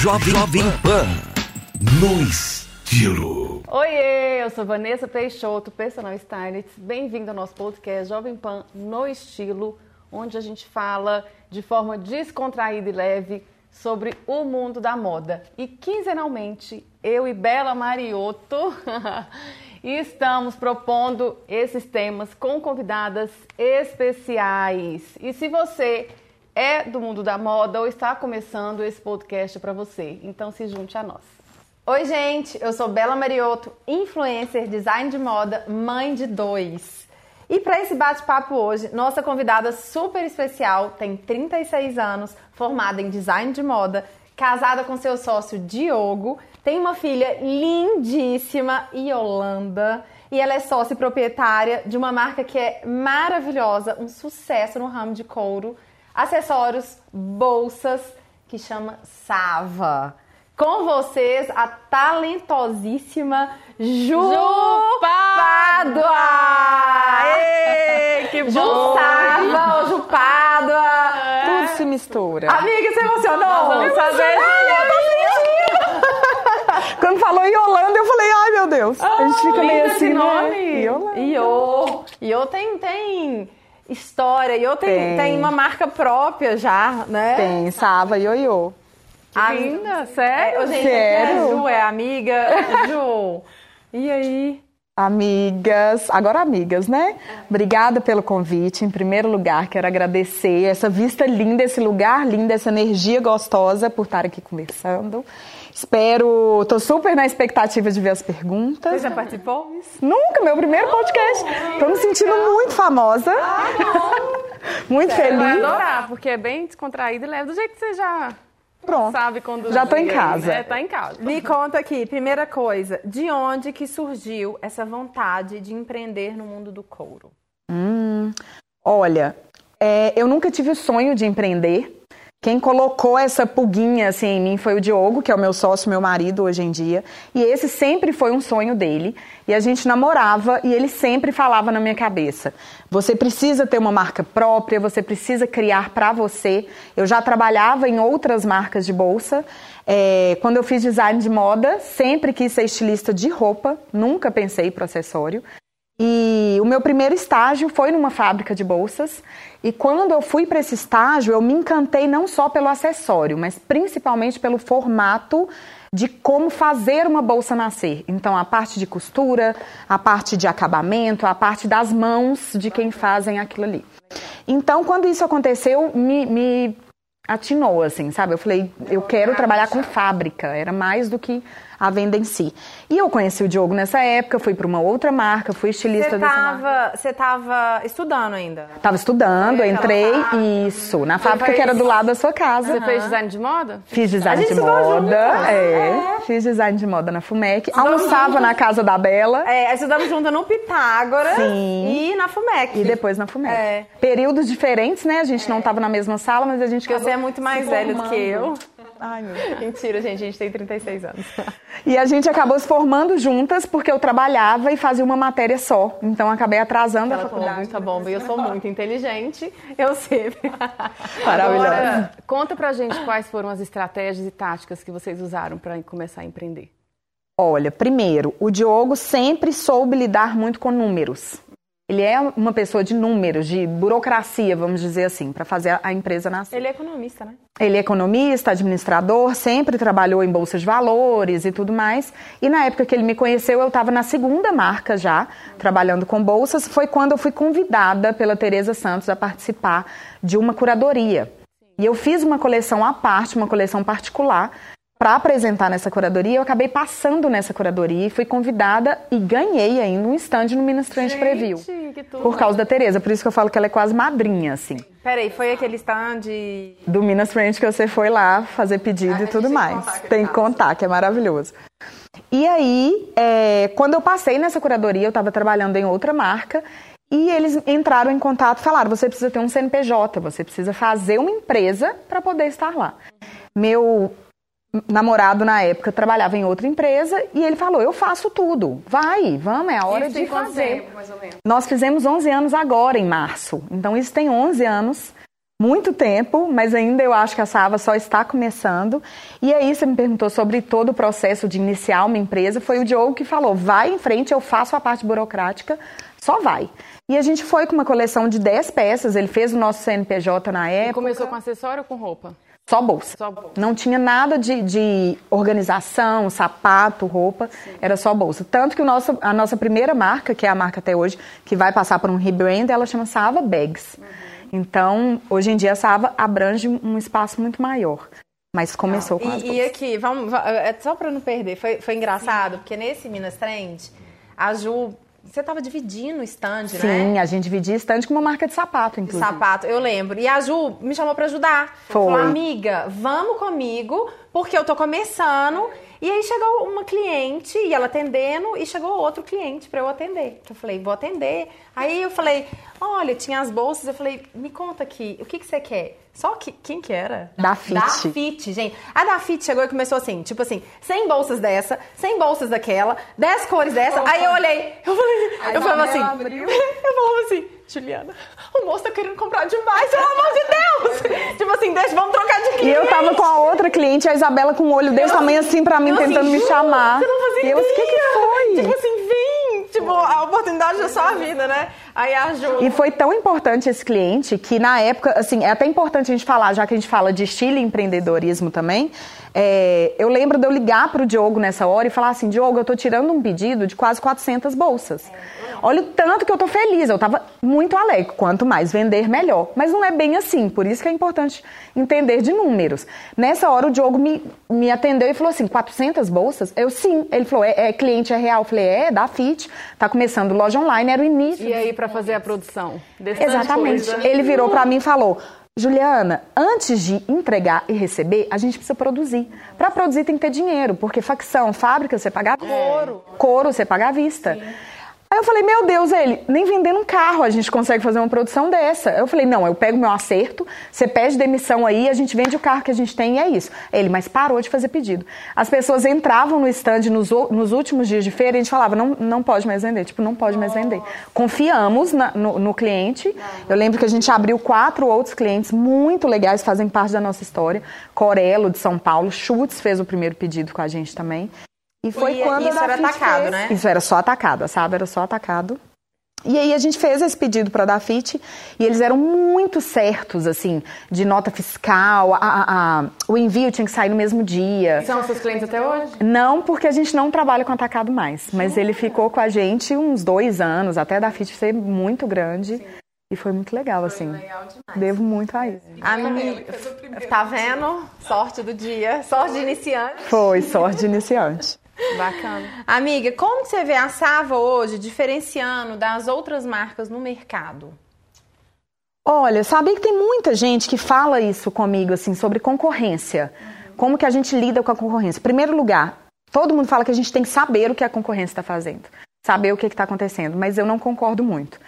Jovem, Jovem Pan. No estilo. Oiê, eu sou Vanessa Peixoto, personal stylist. Bem-vindo ao nosso podcast Jovem Pan no estilo, onde a gente fala de forma descontraída e leve sobre o mundo da moda. E quinzenalmente, eu e Bela Mariotto estamos propondo esses temas com convidadas especiais. E se você é do mundo da moda ou está começando esse podcast para você, então se junte a nós. Oi, gente, eu sou Bela Mariotto, influencer, design de moda, mãe de dois. E para esse bate-papo hoje, nossa convidada super especial tem 36 anos, formada em design de moda, casada com seu sócio Diogo, tem uma filha lindíssima, Yolanda, e ela é sócia e proprietária de uma marca que é maravilhosa, um sucesso no ramo de couro, acessórios, bolsas, que chama Sava. Com vocês, a talentosíssima Ju, Ju Pádua! Ei, que bom! Ju Sava, Ju Pádua! É. Tudo se mistura. Amiga, você emocionou? Vamos fazer Ah, eu tô sentindo! Quando falou Yolanda, eu falei, ai meu Deus. a gente fica meio Lindo assim, esse né? nome! Yolanda. Iô! Iô tem, tem história, Iô tem, Tem. tem uma marca própria já, né? Tem, Sava, Ioiô. A Linda, sério? É, gente, Sério? A Ju é amiga. Ju, e aí? Amigas, agora amigas, né? Obrigada pelo convite. Em primeiro lugar, quero agradecer essa vista linda, esse lugar lindo, essa energia gostosa por estar aqui conversando. Espero, tô super na expectativa de ver as perguntas. Você já participou? Nunca, meu primeiro podcast. Tô me sentindo muito famosa. muito Vai feliz. adorar, porque é bem descontraído e leve, do jeito que você já Pronto. sabe conduzir. Já tô em casa. Né? Tá em casa. Me conta aqui, primeira coisa, de onde que surgiu essa vontade de empreender no mundo do couro? Olha, é, eu nunca tive o sonho de empreender. Quem colocou essa pulguinha assim em mim foi o Diogo, que é o meu sócio, meu marido hoje em dia. E esse sempre foi um sonho dele. E a gente namorava e ele sempre falava na minha cabeça: você precisa ter uma marca própria, você precisa criar para você. Eu já trabalhava em outras marcas de bolsa. É, quando eu fiz design de moda, sempre quis ser estilista de roupa, nunca pensei para acessório. E o meu primeiro estágio foi numa fábrica de bolsas. E quando eu fui para esse estágio, eu me encantei não só pelo acessório, mas principalmente pelo formato de como fazer uma bolsa nascer. Então, a parte de costura, a parte de acabamento, a parte das mãos de quem fazem aquilo ali. Então, quando isso aconteceu, me, me atinou, assim, sabe? Eu falei, eu quero trabalhar com fábrica, era mais do que a venda em si. E eu conheci o Diogo nessa época, fui para uma outra marca, fui estilista Você dessa marca. você tava estudando ainda? Tava estudando, Foi entrei, isso, na fábrica que era do lado da sua casa. Você fez design de moda? Fiz design A gente de moda, juntas. é, fiz design de moda na FUMEC, almoçava na casa da Bela É, estudamos junto no Pitágoras Sim. e na FUMEC. e depois na FUMEC. É. Períodos diferentes, né? A gente não tava na mesma sala, mas a gente Porque você é muito mais velho do que eu. Ai, meu Deus. Mentira, gente, a gente tem 36 anos. E a gente acabou se formando juntas porque eu trabalhava e fazia uma matéria só. Então acabei atrasando a Ela tomou faculdade. muita bomba e eu sou muito inteligente, eu sei. Maravilhosa. Agora, conta pra gente quais foram as estratégias e táticas que vocês usaram pra começar a empreender. Olha, primeiro, o Diogo sempre soube lidar muito com números. Ele é uma pessoa de números, de burocracia, vamos dizer assim, para fazer a empresa nascer. Ele é economista, né? Ele é economista, administrador, sempre trabalhou em bolsa de valores e tudo mais. E na época que ele me conheceu, eu estava na segunda marca já, trabalhando com bolsas. Foi quando eu fui convidada pela Tereza Santos a participar de uma curadoria. E eu fiz uma coleção à parte, uma coleção particular, para apresentar nessa curadoria. Eu acabei passando nessa curadoria e fui convidada e ganhei ainda um stand no Minas Trend Preview. Por causa da Tereza, por isso que eu falo que ela é quase madrinha, assim Peraí, foi aquele stand. do Minas Friend que você foi lá fazer pedido e tudo mais. Tem que contar, que é maravilhoso. E aí, é, quando eu passei nessa curadoria, eu estava trabalhando em outra marca e eles entraram em contato e falaram: você precisa ter um CNPJ, você precisa fazer uma empresa para poder estar lá. Meu namorado na época trabalhava em outra empresa e ele falou: Eu faço tudo, vai, vamos, é a hora Isso de fazer. tempo, mais ou menos? Nós fizemos 11 anos agora, em março. Então, isso tem 11 anos. muito tempo, mas ainda eu acho que a Sava só está começando. E aí você me perguntou sobre todo o processo de iniciar uma empresa, foi o Diogo que falou: vai em frente, eu faço a parte burocrática, só vai. E a gente foi com uma coleção de 10 peças, ele fez o nosso CNPJ na época. E começou com acessório ou com roupa? Só bolsa. Só bolsa. Não tinha nada de, de organização, sapato, roupa, Sim. era só bolsa. Tanto que o nosso, a nossa primeira marca, que é a marca até hoje, que vai passar por um rebrand, ela chama Sava Bags. Uhum. Então, hoje em dia, a Sava abrange um espaço muito maior. Mas começou ah, com e, as bolsas. E aqui, vamos, é só para não perder, foi, foi engraçado, Sim. porque nesse Minas Trend, a Ju você estava dividindo o stand, Sim, né? Sim, a gente dividia stand com uma marca de sapato, inclusive. Sapato, eu lembro. E a Ju me chamou para ajudar. Foi. Falou, amiga, vamos comigo, porque eu tô começando. E aí chegou uma cliente, e ela atendendo, e chegou outro cliente para eu atender. Eu falei, vou atender. Aí eu falei, olha, tinha as bolsas. Eu falei, me conta aqui, o que, que você quer? Só que, quem que era? Da Fit. Da Fit, gente. A da Fit chegou e começou assim, tipo assim, 100 bolsas dessa, 100 bolsas daquela, 10 cores dessa. Aí eu olhei, eu falei, Aí eu falava assim, abriu. eu falava assim, Juliana, o moço tá querendo comprar demais, pelo amor de Deus! tipo assim, deixa, vamos trocar de cliente. E eu tava com a outra cliente, a Isabela, com o olho desse tamanho assim pra mim, tentando assim, me chamar. Você não fazia e eu, o que que foi? Tipo assim, vem! Tipo, a oportunidade da sua vida, né? Aí a Ju... E foi tão importante esse cliente que na época, assim, é até importante a gente falar, já que a gente fala de estilo e empreendedorismo também, é, eu lembro de eu ligar para o Diogo nessa hora e falar assim, Diogo, eu estou tirando um pedido de quase 400 bolsas. Olha o tanto que eu estou feliz, eu estava muito alegre. Quanto mais vender, melhor. Mas não é bem assim, por isso que é importante entender de números. Nessa hora o Diogo me, me atendeu e falou assim, 400 bolsas? Eu, sim. Ele falou, é, é cliente é real? Eu falei, é, da FIT, tá começando loja online, era o início. E aí, para fazer a produção? Exatamente. Ele virou para mim e falou, Juliana, antes de entregar e receber, a gente precisa produzir. Para produzir tem que ter dinheiro, porque facção, fábrica, você paga couro. Couro, você paga à vista. Sim. Aí eu falei, meu Deus, ele, nem vendendo um carro a gente consegue fazer uma produção dessa. Eu falei, não, eu pego meu acerto, você pede demissão aí, a gente vende o carro que a gente tem e é isso. Ele, mas parou de fazer pedido. As pessoas entravam no stand nos, nos últimos dias de feira e a gente falava, não, não pode mais vender, tipo, não pode mais vender. Confiamos na, no, no, cliente. Eu lembro que a gente abriu quatro outros clientes muito legais, fazem parte da nossa história. Corelo, de São Paulo, Schutz fez o primeiro pedido com a gente também. E foi e, quando isso era atacado, fez... né? Isso era só atacado, sabe? Era só atacado. E aí a gente fez esse pedido para a Dafit e eles eram muito certos, assim, de nota fiscal, a, a, a, o envio tinha que sair no mesmo dia. São seus clientes até hoje? Não, porque a gente não trabalha com atacado mais. Mas ele ficou com a gente uns dois anos, até a Dafit ser muito grande. Sim. E foi muito legal, foi assim. Legal Devo muito a isso. Amiga, tá vendo? Sorte do dia. Sorte de iniciante. Foi, sorte de iniciante. Bacana. Amiga, como você vê a Sava hoje diferenciando das outras marcas no mercado? Olha, sabia que tem muita gente que fala isso comigo, assim, sobre concorrência. Uhum. Como que a gente lida com a concorrência? Em primeiro lugar, todo mundo fala que a gente tem que saber o que a concorrência está fazendo. Saber o que está acontecendo, mas eu não concordo muito.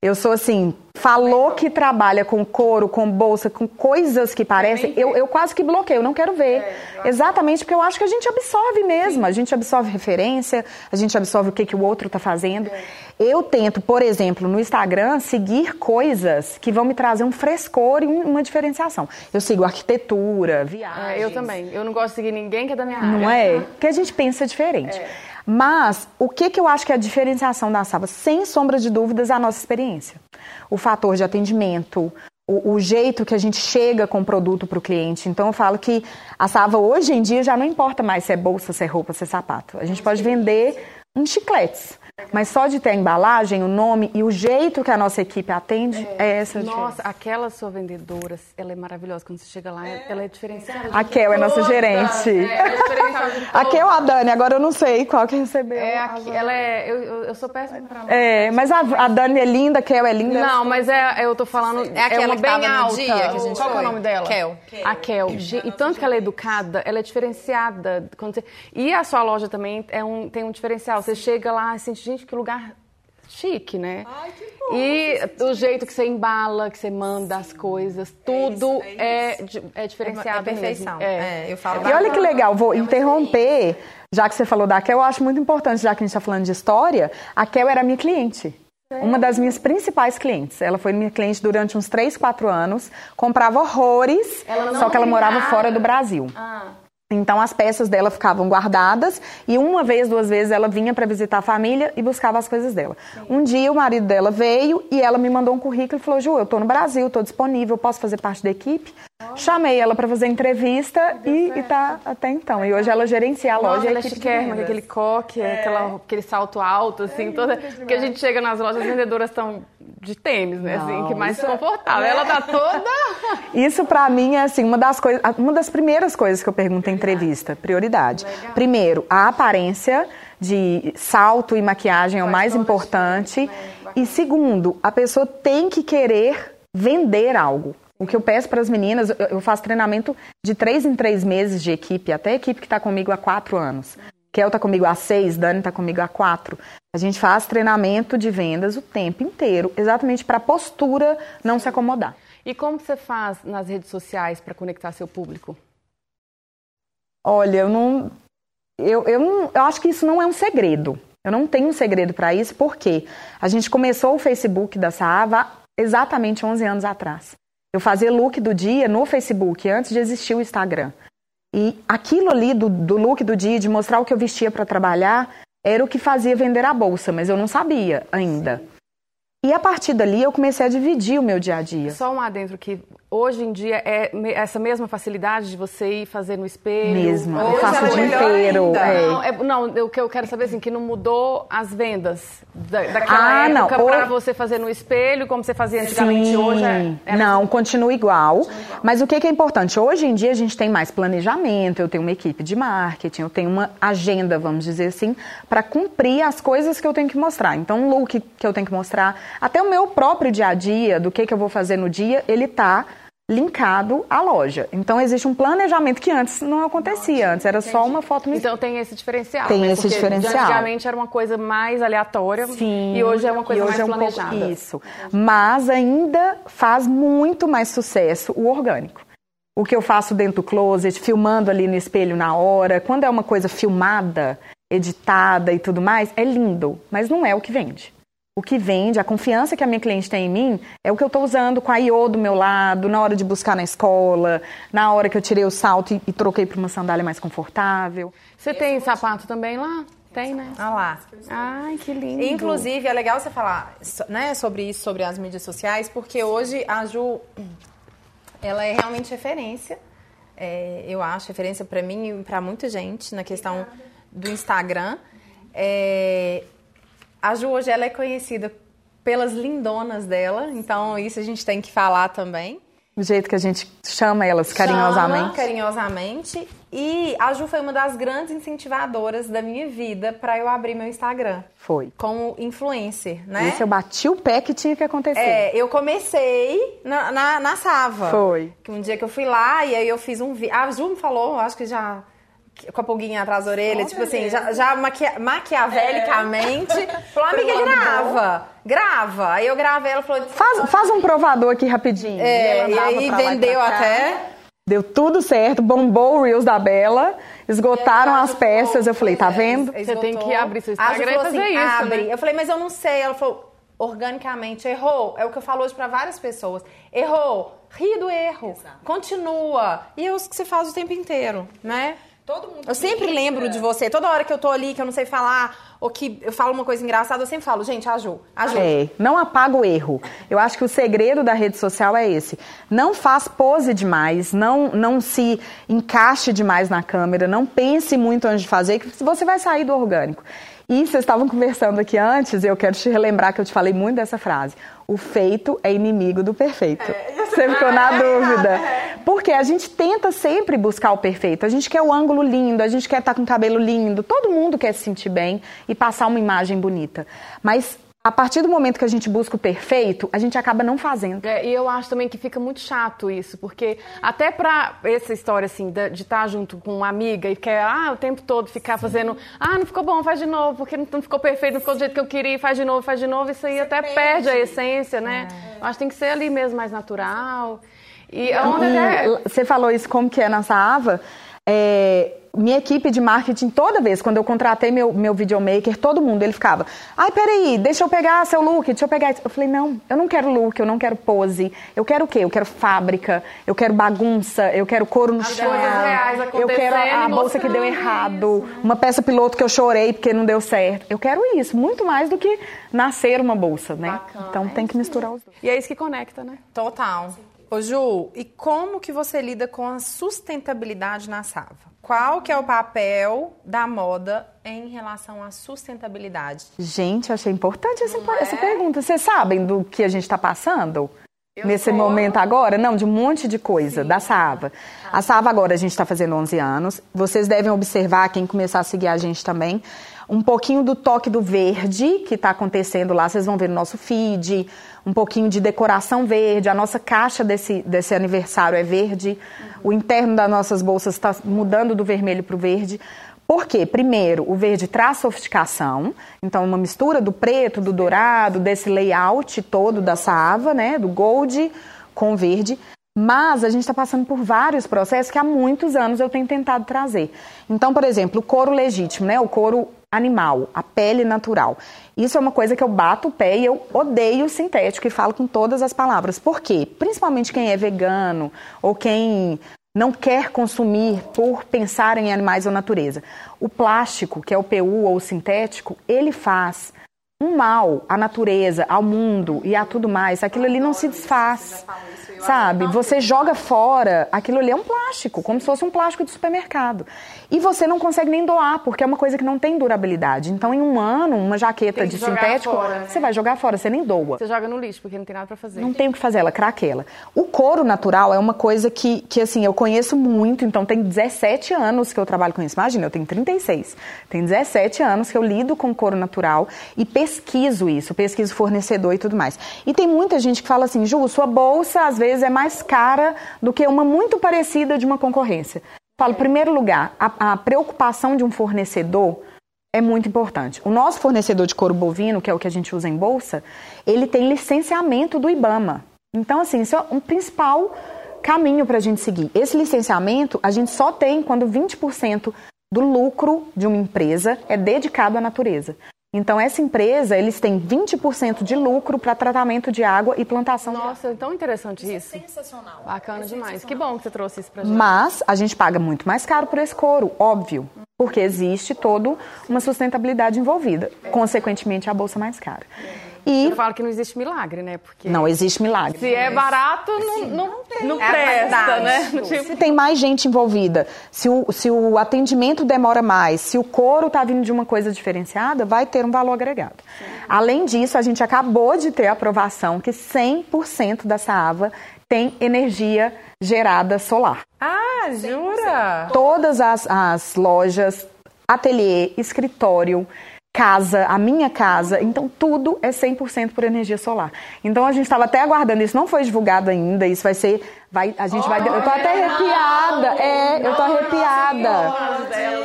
Eu sou assim, falou que trabalha com couro, com bolsa, com coisas que parecem, eu, eu quase que bloqueio, eu não quero ver. É, Exatamente porque eu acho que a gente absorve mesmo, Sim. a gente absorve referência, a gente absorve o que, que o outro está fazendo. É. Eu tento, por exemplo, no Instagram, seguir coisas que vão me trazer um frescor e uma diferenciação. Eu sigo arquitetura, viagens. É, eu também. Eu não gosto de seguir ninguém que é da minha área. Não é? Porque a gente pensa diferente. Mas o que, que eu acho que é a diferenciação da Sava? Sem sombra de dúvidas, é a nossa experiência. O fator de atendimento, o, o jeito que a gente chega com o produto para o cliente. Então eu falo que a Sava hoje em dia já não importa mais se é bolsa, se é roupa, se é sapato. A gente pode vender uns chicletes. Mas só de ter a embalagem, o nome e o jeito que a nossa equipe atende, é, é essa a diferença. Nossa, aquela sua vendedora, ela é maravilhosa. Quando você chega lá, é. ela é diferenciada. A Kel é nossa gerente. É, ela é diferenciada a Kel ou a Dani, agora eu não sei qual que recebeu. É, a, ela é, eu, eu sou péssima pra lá. É, mas a, a Dani é linda, a Kel é linda. Não, mas é, eu tô falando, é, aquela é uma bem alta. Dia que a gente qual foi? é o nome dela? Kel. A Kel. E tanto que ela é educada, ela é diferenciada. Quando você... E a sua loja também é um, tem um diferencial. Você chega lá e sente, gente, que lugar chique, né? Ai, que bom. E o jeito que você embala, que você manda Sim. as coisas, tudo é, isso, é, é, é, diferenciado. É, perfeição. É. eu falo e olha que legal, vou interromper, já que você falou da Kel, eu acho muito importante, já que a gente está falando de história, a Kel era minha cliente. Uma das minhas principais clientes. Ela foi minha cliente durante uns 3, 4 anos. Comprava horrores, só que ela morava fora do Brasil. Ah, Então as peças dela ficavam guardadas e uma vez, duas vezes ela vinha para visitar a família e buscava as coisas dela. Um dia o marido dela veio e ela me mandou um currículo e falou: Ju, eu tô no Brasil, tô disponível, posso fazer parte da equipe? Chamei ela para fazer entrevista e, e tá até então. E hoje ela gerencia a loja. Nossa, e a ela é chiquérrima, com aquele coque, aquela, aquele salto alto, assim, toda. Porque a gente chega nas lojas, as vendedoras estão de tênis, né? Assim, que mais confortável. Ela tá toda. Isso pra mim é assim uma das coisas, uma das primeiras coisas que eu pergunto em entrevista, prioridade. Primeiro, a aparência de salto e maquiagem é o mais importante. E segundo, a pessoa tem que querer vender algo. O que eu peço para as meninas, eu- faço treinamento de três em três meses de equipe, até equipe que está comigo há quatro anos. Kel tá comigo há seis, Dani tá comigo há quatro. A gente faz treinamento de vendas o tempo inteiro, exatamente para a postura não se acomodar. E como você faz nas redes sociais para conectar seu público? Olha, eu não. Eu, eu, não, eu acho que isso não é um segredo. Eu não tenho um segredo para isso, porque a gente começou o Facebook da Saava exatamente 11 anos atrás. Eu fazia look do dia no Facebook, antes de existir o Instagram. E aquilo ali do, do look do dia, de mostrar o que eu vestia para trabalhar, era o que fazia vender a bolsa, mas eu não sabia ainda. E a partir dali eu comecei a dividir o meu dia a dia. Só um adentro que hoje em dia é essa mesma facilidade de você ir fazer no espelho. Mesmo. Eu faço o dia inteiro. é. Não, é- não, o que eu quero saber assim, que não mudou as vendas da, daquela Ah, não. época pra Ou- você fazer no espelho, como você fazia antigamente hoje. É, Não, continua igual. Mas o que que é importante? Hoje em dia a gente tem mais planejamento, eu tenho uma equipe de marketing, eu tenho uma agenda, vamos dizer assim, para cumprir as coisas que eu tenho que mostrar. Então, o look que eu tenho que mostrar, até o meu próprio dia a dia, do que que eu vou fazer no dia, ele tá linkado à loja. Então, existe um planejamento que antes não acontecia. Antes era só uma foto Então tem esse diferencial. Tem né? esse Porque diferencial. Antigamente era uma coisa mais aleatória Sim. e hoje é uma coisa mais é um pouco planejada. isso. Mas ainda faz muito mais sucesso o orgânico. O que eu faço dentro do closet, filmando ali no espelho na hora, quando é uma coisa filmada, editada e tudo mais, é lindo, mas não é o que vende. O que vende, a confiança que a minha cliente tem em mim, é o que eu estou usando com a IO do meu lado, na hora de buscar na escola, na hora que eu tirei o salto e, e troquei para uma sandália mais confortável. Você tem sapato também lá? Tem, né? Olha lá. Ai, que lindo. Inclusive, é legal você falar né, sobre isso, sobre as mídias sociais, porque hoje a Ju, ela é realmente referência. É, eu acho referência para mim e para muita gente na questão do Instagram. É, a Ju hoje ela é conhecida pelas lindonas dela, então isso a gente tem que falar também. Do jeito que a gente chama elas carinhosamente. Chama carinhosamente. E a Ju foi uma das grandes incentivadoras da minha vida para eu abrir meu Instagram Foi. como influencer, né? Isso eu bati o pé que tinha que acontecer. É, eu comecei na, na, na Sava. Foi. Que um dia que eu fui lá e aí eu fiz um vídeo. A Ju me falou, acho que já com a pulguinha atrás da orelha, tipo assim, já, já maquia- maquiavelicamente. Falou, amiga, grava, grava. Aí eu gravei, ela falou, Faz, faz um provador aqui rapidinho. é, e andava aí e vendeu até. Deu tudo certo, bombou o Reels da Bela, esgotaram as peças. Eu falei, tá vendo? Você tem que abrir seu Instagram e fazer assim, isso, abre. né? Eu falei, mas eu não sei. Ela falou, organicamente, errou. É o que eu falo hoje pra várias pessoas. Errou, ri do erro, continua. E é isso que você faz o tempo inteiro, né? Todo mundo Eu sempre lembro de você. Toda hora que eu tô ali, que eu não sei falar, ou que eu falo uma coisa engraçada, eu sempre falo, gente, a Ju, a Ju. É, não apaga o erro. Eu acho que o segredo da rede social é esse. Não faz pose demais, não, não se encaixe demais na câmera, não pense muito antes de fazer, que você vai sair do orgânico. E vocês estavam conversando aqui antes, eu quero te relembrar que eu te falei muito dessa frase. O feito é inimigo do perfeito. Você ficou na dúvida. Porque a gente tenta sempre buscar o perfeito. A gente quer o ângulo lindo, a gente quer estar com o cabelo lindo. Todo mundo quer se sentir bem e passar uma imagem bonita. Mas a partir do momento que a gente busca o perfeito, a gente acaba não fazendo. É, e eu acho também que fica muito chato isso, porque até pra essa história assim, de estar junto com uma amiga e quer, ah, o tempo todo ficar fazendo, ah, não ficou bom, faz de novo, porque não, não ficou perfeito, não ficou do jeito que eu queria, faz de novo, faz de novo, isso aí até perde. a essência, né? Eu acho que tem que ser ali mesmo mais natural. E onde até. E você falou isso como que é na Saava. É, minha equipe de marketing, toda vez, quando eu contratei meu, meu videomaker, todo mundo, ele ficava, ai, peraí, deixa eu pegar seu look, deixa eu pegar. Eu falei, não, eu não quero look, eu não quero pose. Eu quero o quê? Eu quero fábrica, eu quero bagunça, eu quero couro no chão. Eu quero a, a bolsa que deu errado, isso. uma peça piloto que eu chorei porque não deu certo. Eu quero isso, muito mais do que nascer uma bolsa, né? Bacana, então é tem que misturar os dois. E é isso que conecta, né? Total. Ô Ju, e como que você lida com a sustentabilidade na Sava? Qual que é o papel da moda em relação à sustentabilidade? Gente, achei importante essa, é? essa pergunta. Vocês sabem do que a gente está passando? Eu nesse momento agora? Não, de um monte de coisa, Sim. da Sava. Ah. A Sava agora a gente está fazendo 11 anos. Vocês devem observar, quem começar a seguir a gente também, um pouquinho do toque do verde que está acontecendo lá, vocês vão ver no nosso feed, um pouquinho de decoração verde, a nossa caixa desse, desse aniversário é verde, uhum. o interno das nossas bolsas está mudando do vermelho para o verde. Por quê? Primeiro, o verde traz sofisticação, então uma mistura do preto, do dourado, desse layout todo da Saava, né, do gold com verde. Mas a gente está passando por vários processos que há muitos anos eu tenho tentado trazer. Então, por exemplo, o couro legítimo, né? O couro animal, a pele natural. Isso é uma coisa que eu bato o pé e eu odeio sintético e falo com todas as palavras. Por quê? Principalmente quem é vegano ou quem não quer consumir por pensar em animais ou natureza. O plástico, que é o PU ou o sintético, ele faz um mal à natureza, ao mundo e a tudo mais. Aquilo ali não se desfaz. Sabe? Você joga fora, aquilo ali é um plástico, como se fosse um plástico de supermercado. E você não consegue nem doar, porque é uma coisa que não tem durabilidade. Então, em um ano, uma jaqueta de sintético, fora, né? você vai jogar fora, você nem doa. Você joga no lixo, porque não tem nada para fazer. Não tem o que fazer, ela craquela. O couro natural é uma coisa que, que, assim, eu conheço muito, então tem 17 anos que eu trabalho com isso. Imagina, eu tenho 36. Tem 17 anos que eu lido com couro natural e pesquiso isso, pesquiso fornecedor e tudo mais. E tem muita gente que fala assim, Ju, sua bolsa às vezes é mais cara do que uma muito parecida de uma concorrência. Falo, primeiro lugar, a, a preocupação de um fornecedor é muito importante. O nosso fornecedor de couro bovino, que é o que a gente usa em bolsa, ele tem licenciamento do IBAMA. Então, assim, isso é um principal caminho para a gente seguir. Esse licenciamento a gente só tem quando 20% do lucro de uma empresa é dedicado à natureza. Então, essa empresa, eles têm 20% de lucro para tratamento de água e plantação Nossa, de é tão interessante isso. É sensacional. Bacana é demais. Que bom que você trouxe isso para gente. Mas a gente paga muito mais caro por esse couro, óbvio. Porque existe toda uma sustentabilidade envolvida. Consequentemente, a bolsa mais cara. E eu falo que não existe milagre, né? Porque não existe milagre. Se é barato, não, não, não, é presta, né? Tipo... Se tem mais gente envolvida, se o, se o atendimento demora mais, se o couro está vindo de uma coisa diferenciada, vai ter um valor agregado. Sim. Além disso, a gente acabou de ter a aprovação que 100% da Saava tem energia gerada solar. Ah, jura? Todas as, as lojas, ateliê, escritório, casa, a minha casa, então tudo é 100% por energia solar. Então a gente estava até aguardando, isso não foi divulgado ainda, isso vai ser, vai, a gente oh, vai, eu tô até arrepiada, é, eu tô arrepiada,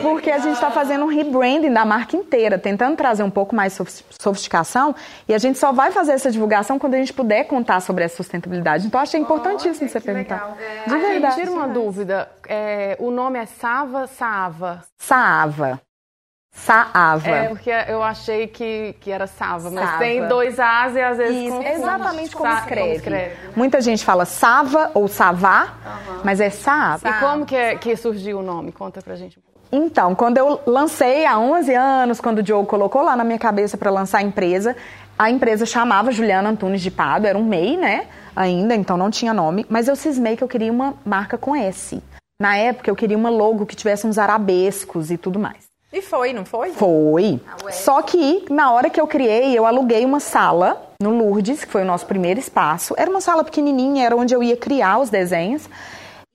porque a gente está fazendo um rebranding da marca inteira, tentando trazer um pouco mais sofisticação, e a gente só vai fazer essa divulgação quando a gente puder contar sobre essa sustentabilidade. Então achei importantíssimo você perguntar. É, De verdade. Tira uma dúvida, é, o nome é Sava, Saava? Saava. Saava. É, porque eu achei que, que era Sava, mas Sava. tem dois As e às vezes Isso, exatamente como, escreve. como escreve. Muita gente fala Sava ou Savá, uhum. mas é Saava. E como que, é, que surgiu o nome? Conta pra gente. Então, quando eu lancei há 11 anos, quando o Diogo colocou lá na minha cabeça para lançar a empresa, a empresa chamava Juliana Antunes de Pado, era um MEI, né? Ainda, então não tinha nome, mas eu cismei que eu queria uma marca com S. Na época eu queria uma logo que tivesse uns arabescos e tudo mais. E foi, não foi? Foi. Ah, Só que na hora que eu criei, eu aluguei uma sala no Lourdes, que foi o nosso primeiro espaço. Era uma sala pequenininha, era onde eu ia criar os desenhos.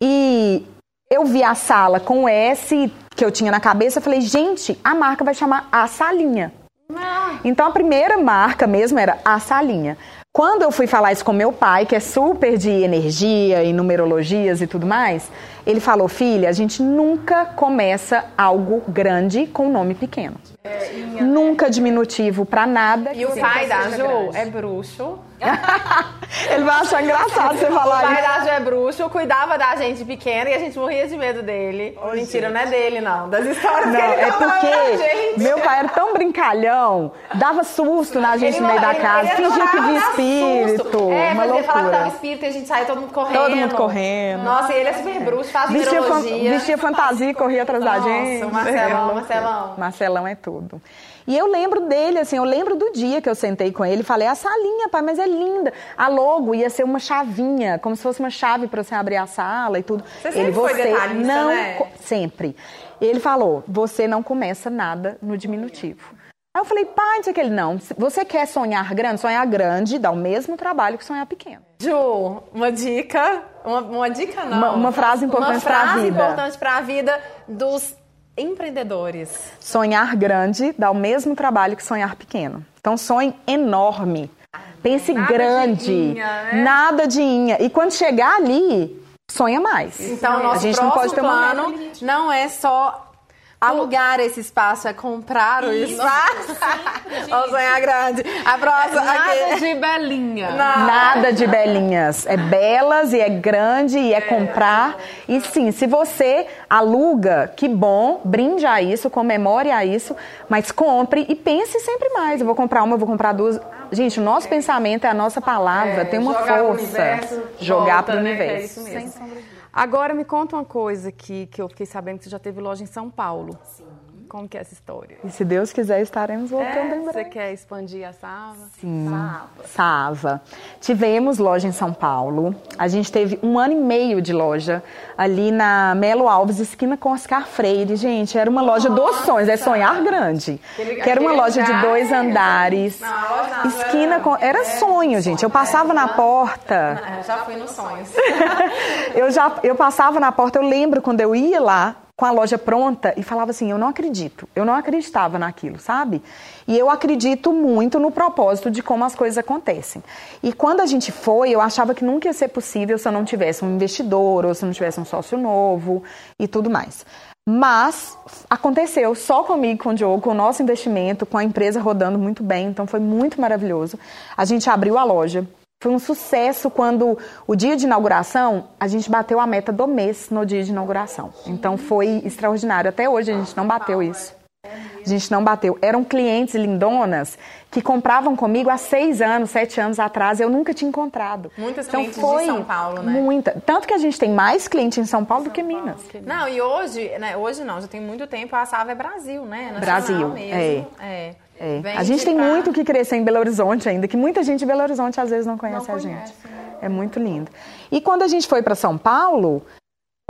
E eu vi a sala com o S que eu tinha na cabeça, falei, gente, a marca vai chamar A Salinha. Ah. Então a primeira marca mesmo era A Salinha. Quando eu fui falar isso com meu pai, que é super de energia e numerologias e tudo mais, ele falou: filha, a gente nunca começa algo grande com nome pequeno. É, nunca diminutivo para nada. E o pai da Ju é bruxo. Ele vai achar engraçado você O falar pai isso. da Ju é bruxo, cuidava da gente pequena e a gente morria de medo dele. Mentira, não é dele, não. Das histórias Não, que ele é porque gente. meu pai era tão brincalhão, dava susto na gente Ele no meio da casa, fingia que via espírito, susto. É, uma fazia falar que tava loucura. espírito e a gente saía todo mundo correndo. Todo mundo correndo. Nossa, e ele é super bruxo, faz Vestia, fan- vestia fantasia e corria atrás da Nossa, gente. o Marcelão, É, loucura. Marcelão. Marcelão é tudo. E eu lembro dele, assim, eu lembro do dia que eu sentei com ele e falei, a salinha, pai, mas é linda. A logo ia ser uma chavinha, como se fosse uma chave para você abrir a sala e tudo. Você foi detalhista, não né? sempre. Ele falou, você não começa nada no diminutivo. Aí eu falei, pai, disse aquele não. Você quer sonhar grande? Sonhar grande dá o mesmo trabalho que sonhar pequeno. Ju, uma dica, uma, uma dica não. Uma- uma frase importante uma pra frase vida. importante pra vida dos empreendedores. Sonhar grande dá o mesmo trabalho que sonhar pequeno. Então sonhe enorme. Pense grande. de inha, né? Nada de inha. E quando chegar ali, sonha mais. Então, nosso a gente não pode ter uma plano meta. não é só alugar esse espaço, é comprar o espaço. Vamos sonhar grande. A próxima Nada aqui. de belinha. Nada de belinhas. É belas e é grande e é comprar. E sim, se você aluga, que bom, brinde a isso, comemore a isso, mas compre e pense sempre mais. Eu vou comprar uma, eu vou comprar duas. Gente, o nosso pensamento é a nossa palavra, tem uma jogar pro força. universo, jogar para o né, é universo. isso mesmo. Agora me conta uma coisa que, que eu fiquei sabendo que você já teve loja em São Paulo. Sim. Como que é essa história? E se Deus quiser, estaremos voltando em Você breve. quer expandir a Sava? Sim, Sava. Tivemos loja em São Paulo. A gente teve um ano e meio de loja ali na Melo Alves, esquina com Oscar Freire. Gente, era uma loja dos sonhos, é sonhar grande. que era uma aquele loja de dois é- andares. Esquina com. Era sonho, gente. Eu passava na porta. É, já fui nos sonhos. eu já eu passava na porta, eu lembro quando eu ia lá com a loja pronta e falava assim, eu não acredito, eu não acreditava naquilo, sabe? E eu acredito muito no propósito de como as coisas acontecem. E quando a gente foi, eu achava que nunca ia ser possível se eu não tivesse um investidor ou se não tivesse um sócio novo e tudo mais. Mas aconteceu só comigo, com o Diogo, com o nosso investimento, com a empresa rodando muito bem, então foi muito maravilhoso. A gente abriu a loja, foi um sucesso quando o dia de inauguração, a gente bateu a meta do mês no dia de inauguração. Então foi extraordinário. Até hoje a gente não bateu isso. A gente não bateu. Eram clientes lindonas que compravam comigo há seis anos, sete anos atrás. Eu nunca tinha encontrado. Muitas então, clientes de foi São Paulo, né? Muita. Tanto que a gente tem mais cliente em São Paulo do que Minas. Não, e hoje, né, hoje não, já tem muito tempo, a Sava é Brasil, né? Nacional Brasil, mesmo. É. É. Vende A gente tem pra- muito que crescer em Belo Horizonte ainda, que muita gente de Belo Horizonte às vezes não conhece a gente. É muito lindo. E quando a gente foi para São Paulo,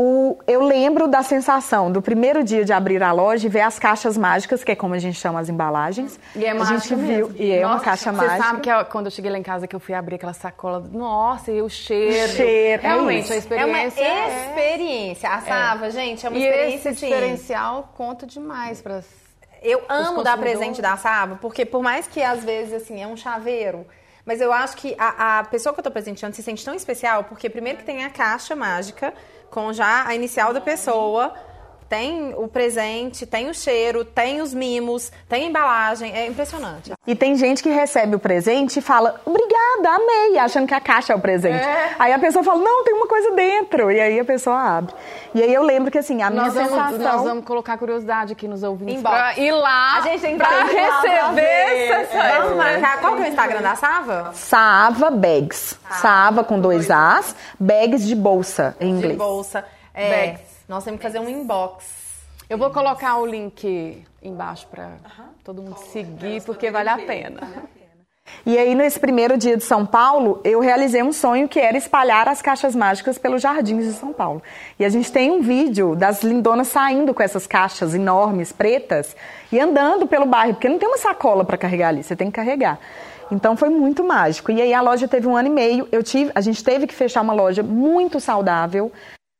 o- eu lembro da sensação do primeiro dia de abrir a loja e ver as caixas mágicas, que é como a gente chama as embalagens. E é a mágica gente viu, mesmo. e é uma Nossa, caixa Você mágica. sabe que eu- quando eu cheguei lá em casa que eu fui abrir aquela sacola, nossa, e o cheiro. O cheiro, é Realmente, isso. a É uma experiência é- experiência. A Sava, gente, é uma E experiência esse assim, diferencial conta demais para Eu amo dar presente da Sava, porque por mais que às vezes assim é um chaveiro, mas eu acho que a, a pessoa que eu tô presenteando se sente tão especial, porque primeiro que tem a caixa mágica com já a inicial da pessoa, tem o presente, tem o cheiro, tem os mimos, tem a embalagem, é impressionante. E tem gente que recebe o presente e fala, obrigada, amei, achando que a caixa é o presente. Aí a pessoa fala, não, tem uma coisa dentro. E aí a pessoa abre. E aí eu lembro que assim, a minha Nós vamos, sensação... nós vamos colocar curiosidade aqui nos ouvintes Inbox. pra ir lá A gente tem que pra receber essa Vamos marcar. Qual que é o Instagram da Sava? Saava Bags. Saava com dois As, bags de bolsa em De inglês. bolsa. É, Bags. Nós temos que fazer um inbox. Eu vou colocar o link embaixo para todo mundo seguir, porque vale a pena. E aí, nesse primeiro dia de São Paulo, eu realizei um sonho que era espalhar as caixas mágicas pelos jardins de São Paulo. E a gente tem um vídeo das lindonas saindo com essas caixas enormes, pretas, e andando pelo bairro, porque não tem uma sacola para carregar ali, você tem que carregar. Então foi muito mágico. E aí a loja teve um ano e meio. Eu tive, a gente teve que fechar uma loja muito saudável,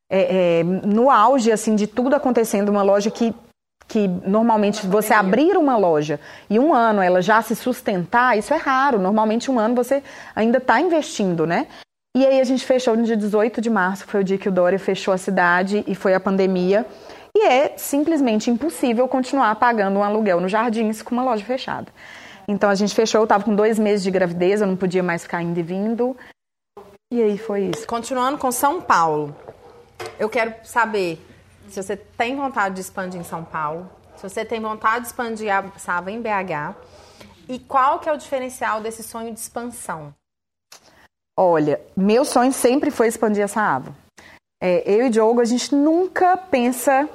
é, é, no auge assim de tudo acontecendo, uma loja que que normalmente você abrir uma loja e um ano ela já se sustentar, isso é raro. Normalmente um ano você ainda está investindo, né? E aí a gente fechou no dia 18 de março, foi o dia que o Dória fechou a cidade e foi a pandemia. E é simplesmente impossível continuar pagando um aluguel no Jardins com uma loja fechada. Então a gente fechou, eu tava com dois meses de gravidez, eu não podia mais ficar indo e vindo. E aí foi isso. Continuando com São Paulo, eu quero saber se você tem vontade de expandir em São Paulo, se você tem vontade de expandir a Sava em BH, e qual que é o diferencial desse sonho de expansão? Olha, meu sonho sempre foi expandir essa aba. É, eu e o Diogo, a gente nunca pensa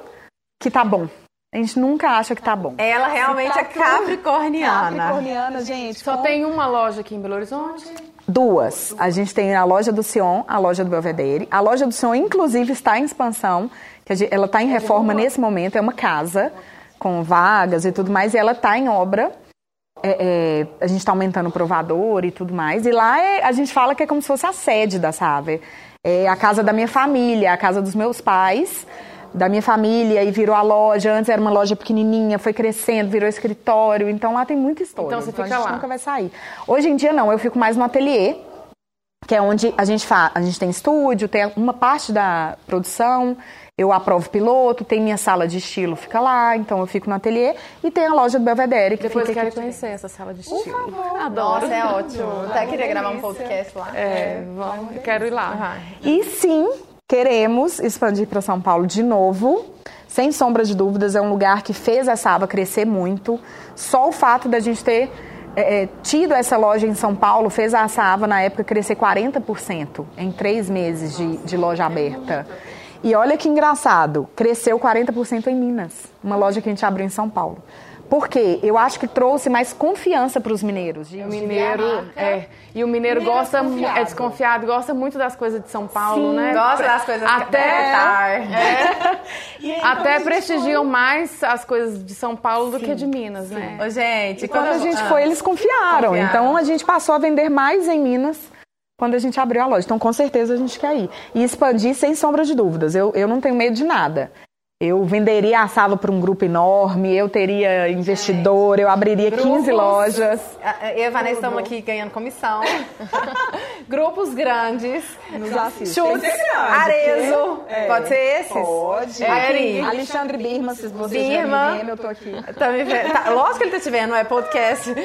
que tá bom. A gente nunca acha que tá bom. Ela realmente tá é capricorniana. Capricorniana, gente. Só tem uma loja aqui em Belo Horizonte? Duas. A gente tem a loja do Sion, a loja do Belvedere. A loja do Sion, inclusive, está em expansão. ela está em reforma nesse momento. É uma casa com vagas e tudo mais. E ela está em obra. É, é, a gente está aumentando o provador e tudo mais. E lá é, a gente fala que é como se fosse a sede da Saver. É a casa da minha família, a casa dos meus pais, da minha família, e virou a loja. Antes era uma loja pequenininha, foi crescendo, virou escritório. Então lá tem muita história. Então você então, fica a gente lá. nunca vai sair. Hoje em dia não, eu fico mais no ateliê, que é onde a gente faz. A gente tem estúdio, tem uma parte da produção eu aprovo piloto, tem minha sala de estilo, fica lá, então eu fico no ateliê e tem a loja do Belvedere. Que Depois fica quero aqui. conhecer essa sala de Por estilo. favor. Adoro. Nossa, é ótimo. Até queria gravar um podcast lá. É, vamos, eu quero ir lá. E sim, queremos expandir para São Paulo de novo. Sem sombra de dúvidas, é um lugar que fez essa aba crescer muito. Só o fato da gente ter é, é, tido essa loja em São Paulo fez a Aba na época crescer 40% em três meses de, de loja aberta. E olha que engraçado, cresceu 40% em Minas, uma loja que a gente abriu em São Paulo. Por quê? Eu acho que trouxe mais confiança para os mineiros. De, O mineiro, é. E o mineiro, Mineiro é gosta, mu- desconfiado. é desconfiado, gosta muito das coisas de São Paulo, Sim, né? Gosta das coisas Até, Qatar. até prestigiam mais as coisas de São Paulo do que de Minas, né? Ô, gente, Quando a eu- gente ah. foi, eles confiaram. Confiaram. Então a gente passou a vender mais em Minas quando a gente abriu a loja. Então com certeza a gente quer ir. E expandir sem sombra de dúvidas. Eu, eu não tenho medo de nada. Eu venderia a Sava para um grupo enorme, eu teria investidor, eu abriria 15 Grupos- lojas. A- Eu e a Vanessa estamos aqui ganhando comissão. Grupos grandes. Nos assistem. Chutes, Arezo. é. Pode ser esses? Pode. Aqui. Alexandre Birma, se vocês Birma. já me eu tô aqui. Tá me vendo? Tá, lógico que ele tá te vendo, é podcast.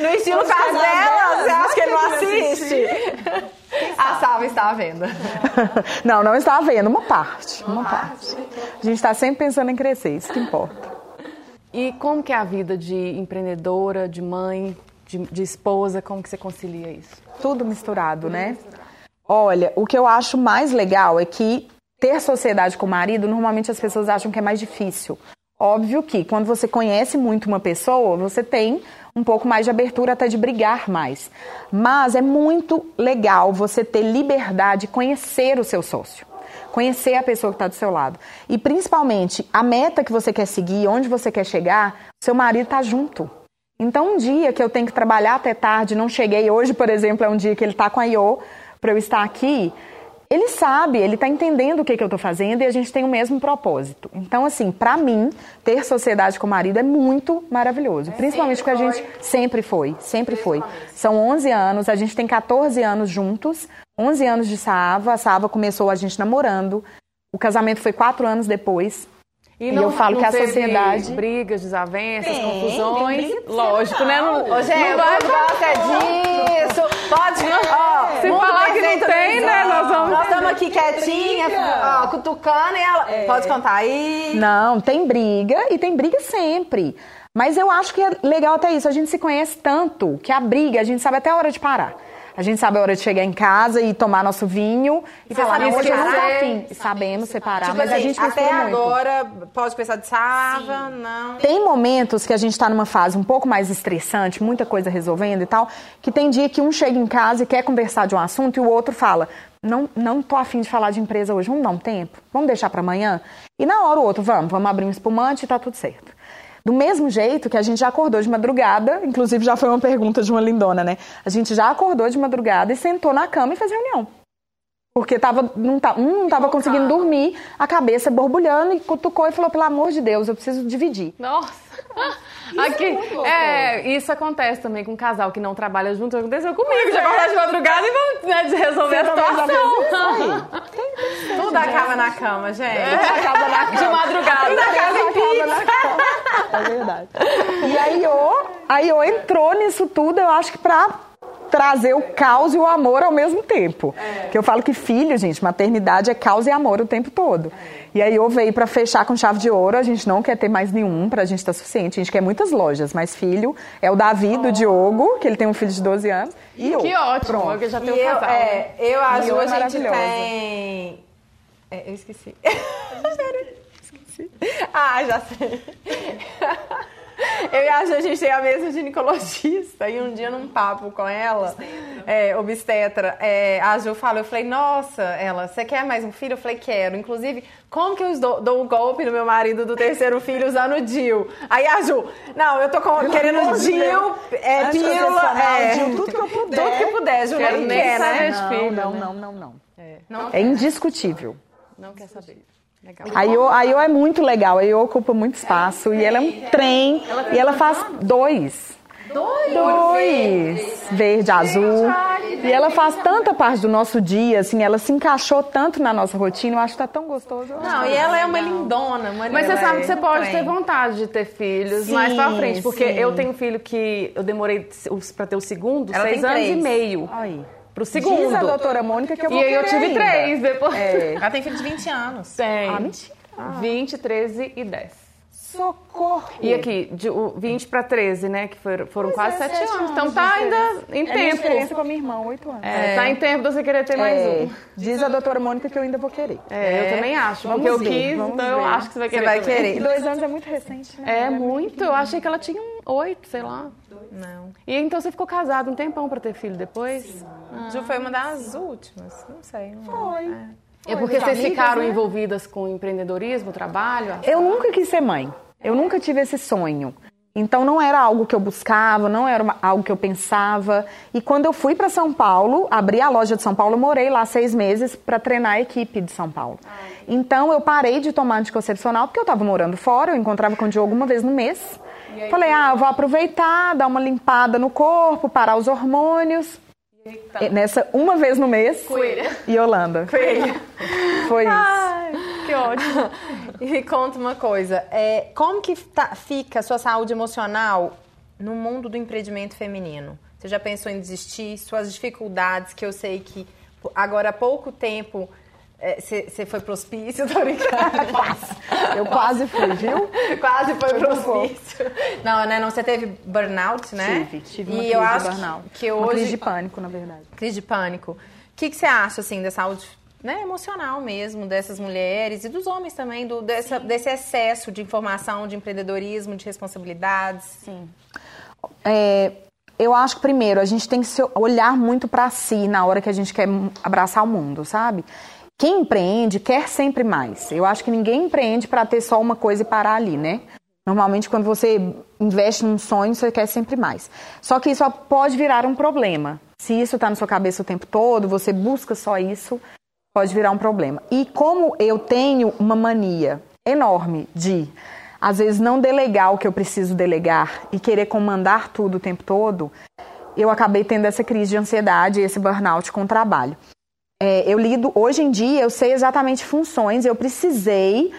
No estilo delas, você acha que ele não assiste? A Salva está à venda. Não, não está havendo, uma parte. Uma parte. A gente está sempre pensando em crescer, isso que importa. E como que é a vida de empreendedora, de mãe, de, de esposa, como que você concilia isso? Tudo misturado, né? Olha, o que eu acho mais legal é que ter sociedade com o marido, normalmente as pessoas acham que é mais difícil. Óbvio que quando você conhece muito uma pessoa, você tem um pouco mais de abertura até de brigar mais. Mas é muito legal você ter liberdade de conhecer o seu sócio. Conhecer a pessoa que está do seu lado. E principalmente, a meta que você quer seguir, onde você quer chegar, seu marido está junto. Então, um dia que eu tenho que trabalhar até tarde, não cheguei. Hoje, por exemplo, é um dia que ele está com a Iô para eu estar aqui. Ele sabe, ele está entendendo o que, que eu estou fazendo e a gente tem o mesmo propósito. Então, assim, para mim, ter sociedade com o marido é muito maravilhoso. Principalmente porque a gente sempre foi, sempre foi. São 11 anos, a gente tem 14 anos juntos, 11 anos de Saava. A Saava começou a gente namorando. O casamento foi quatro anos depois. E eu falo não que a sociedade- brigas, desavenças, Tem, confusões. tem briga Lógico, né? Não, Ô, gente, não vai não gosta disso. Pode. Ó, Se mundo falar que não tem, né, nós vamos- Nós estamos aqui quietinha, ó, cutucando e ela. É. Pode contar aí. Não, tem briga e tem briga sempre. Mas eu acho que é legal até isso. A gente se conhece tanto que a briga, a gente sabe até a hora de parar. A gente sabe a hora de chegar em casa e tomar nosso vinho e Você falar, não, hoje eu não tô separar? afim. Sabemos separar, Tipo mas a assim, gente até muito. agora, pode pensar de Sava, não. Tem momentos que a gente está numa fase um pouco mais estressante, muita coisa resolvendo e tal, que tem dia que um chega em casa e quer conversar de um assunto e o outro fala: não, não tô afim de falar de empresa hoje, vamos dar um tempo, vamos deixar para amanhã. E na hora o outro, vamos, vamos abrir um espumante e tá tudo certo. Do mesmo jeito que a gente já acordou de madrugada, inclusive já foi uma pergunta de uma lindona, né? A gente já acordou de madrugada e sentou na cama e fez reunião. Porque tava, não tá, um não estava conseguindo dormir, a cabeça borbulhando e cutucou e falou: pelo amor de Deus, eu preciso dividir. Nossa! é Aqui, muito é, isso acontece também com um casal que não trabalha junto. Aconteceu comigo, já acordar de madrugada e vamos né, resolver a Você isso? situação. Tudo acaba na cama, gente. acaba na De madrugada. É verdade. E aí, ô, a Iô entrou nisso tudo, eu acho que pra trazer o caos e o amor ao mesmo tempo. É. Que eu falo que filho, gente, maternidade é caos e amor o tempo todo. É. E aí eu veio para fechar com chave de ouro, a gente não quer ter mais nenhum, pra gente tá suficiente. A gente quer muitas lojas, mas filho é o Davi do oh. Diogo, que ele tem um filho de 12 anos. E eu. Que ótimo, Pronto. eu já tenho um eu, casal. É, né? eu acho que a gente tem... É, eu esqueci. esqueci. Ah, já sei. Eu e a Ju, a gente tem a mesma ginecologista e um dia num papo com ela, obstetra, é, obstetra é, a Ju falou, eu falei, nossa, ela, você quer mais um filho? Eu falei, quero. Inclusive, como que eu dou, dou um golpe no meu marido do terceiro filho usando o Dil? Aí a Ju, não, eu tô com, querendo Dil, é, pílula, é, Dil, tudo que eu puder. Tudo que puder, Ju, quero nem quer, né? Não, não, não, não, não. É, não é indiscutível. Não quer saber. Legal. A Io, a Io é muito legal, a Io ocupa muito espaço e ela é um trem ela e ela faz dois. Dois? Dois. Verde, azul. E ela faz tanta parte do nosso dia, assim, ela se encaixou tanto na nossa rotina, eu acho que tá tão gostoso. Não, e ela é uma lindona. Uma Mas você sabe que você pode ter vontade de ter filhos sim, mais pra frente, porque sim. eu tenho um filho que eu demorei pra ter o segundo, ela seis anos três. e meio. Aí pro segundo. Diz a doutora Mônica que eu vou E aí eu tive ainda. três depois. É. Ela tem filho de 20 anos. Tem. Ah, mentira. 20, 13 e 10. Socorro! E aqui, de 20 para 13, né? Que foram, foram quase é, 7 anos. anos. Então tá ainda em é tempo. diferença com a minha irmã, 8 anos. É, é, tá em tempo de você querer ter mais é. um. Diz a doutora Mônica que eu ainda vou querer. É, eu também acho. Vamos porque ver, eu quis, então eu acho que você vai querer. Você vai querer. Dois anos é muito recente, né? É, muito. Eu achei que ela tinha oito, sei lá. Não. E então você ficou casado um tempão para ter filho depois? Sim. Ah. Ju foi uma das últimas. Não sei. Não foi. É. É porque vocês amigas, ficaram né? envolvidas com empreendedorismo, trabalho? Eu nunca quis ser mãe. Eu nunca tive esse sonho. Então não era algo que eu buscava, não era uma, algo que eu pensava. E quando eu fui para São Paulo, abri a loja de São Paulo, morei lá seis meses para treinar a equipe de São Paulo. Então eu parei de tomar anticoncepcional porque eu estava morando fora, eu encontrava com o Diogo uma vez no mês. Falei, ah, eu vou aproveitar, dar uma limpada no corpo, parar os hormônios. Nessa uma vez no mês. Coelha. E Holanda. Coelha. Foi isso. Ai, que ótimo. E me conta uma coisa, é, como que tá, fica a sua saúde emocional no mundo do empreendimento feminino? Você já pensou em desistir? Suas dificuldades, que eu sei que agora há pouco tempo você é, foi pro hospício, tô brincando. quase. Eu quase fui, viu? quase foi, foi pro hospício. Não, né? Não, você teve burnout, né? Tive, tive uma e crise eu acho de burnout. Que hoje... Uma crise de pânico, na verdade. Crise de pânico. O que, que você acha, assim, da saúde né, emocional mesmo dessas mulheres e dos homens também, do, dessa, desse excesso de informação, de empreendedorismo, de responsabilidades? Sim. É, eu acho que, primeiro, a gente tem que olhar muito para si na hora que a gente quer abraçar o mundo, sabe? Quem empreende quer sempre mais. Eu acho que ninguém empreende para ter só uma coisa e parar ali, né? Normalmente, quando você investe num sonho, você quer sempre mais. Só que isso pode virar um problema. Se isso está na sua cabeça o tempo todo, você busca só isso, pode virar um problema. E como eu tenho uma mania enorme de, às vezes, não delegar o que eu preciso delegar e querer comandar tudo o tempo todo, eu acabei tendo essa crise de ansiedade e esse burnout com o trabalho é, eu lido, hoje em dia, eu sei exatamente funções, eu precisei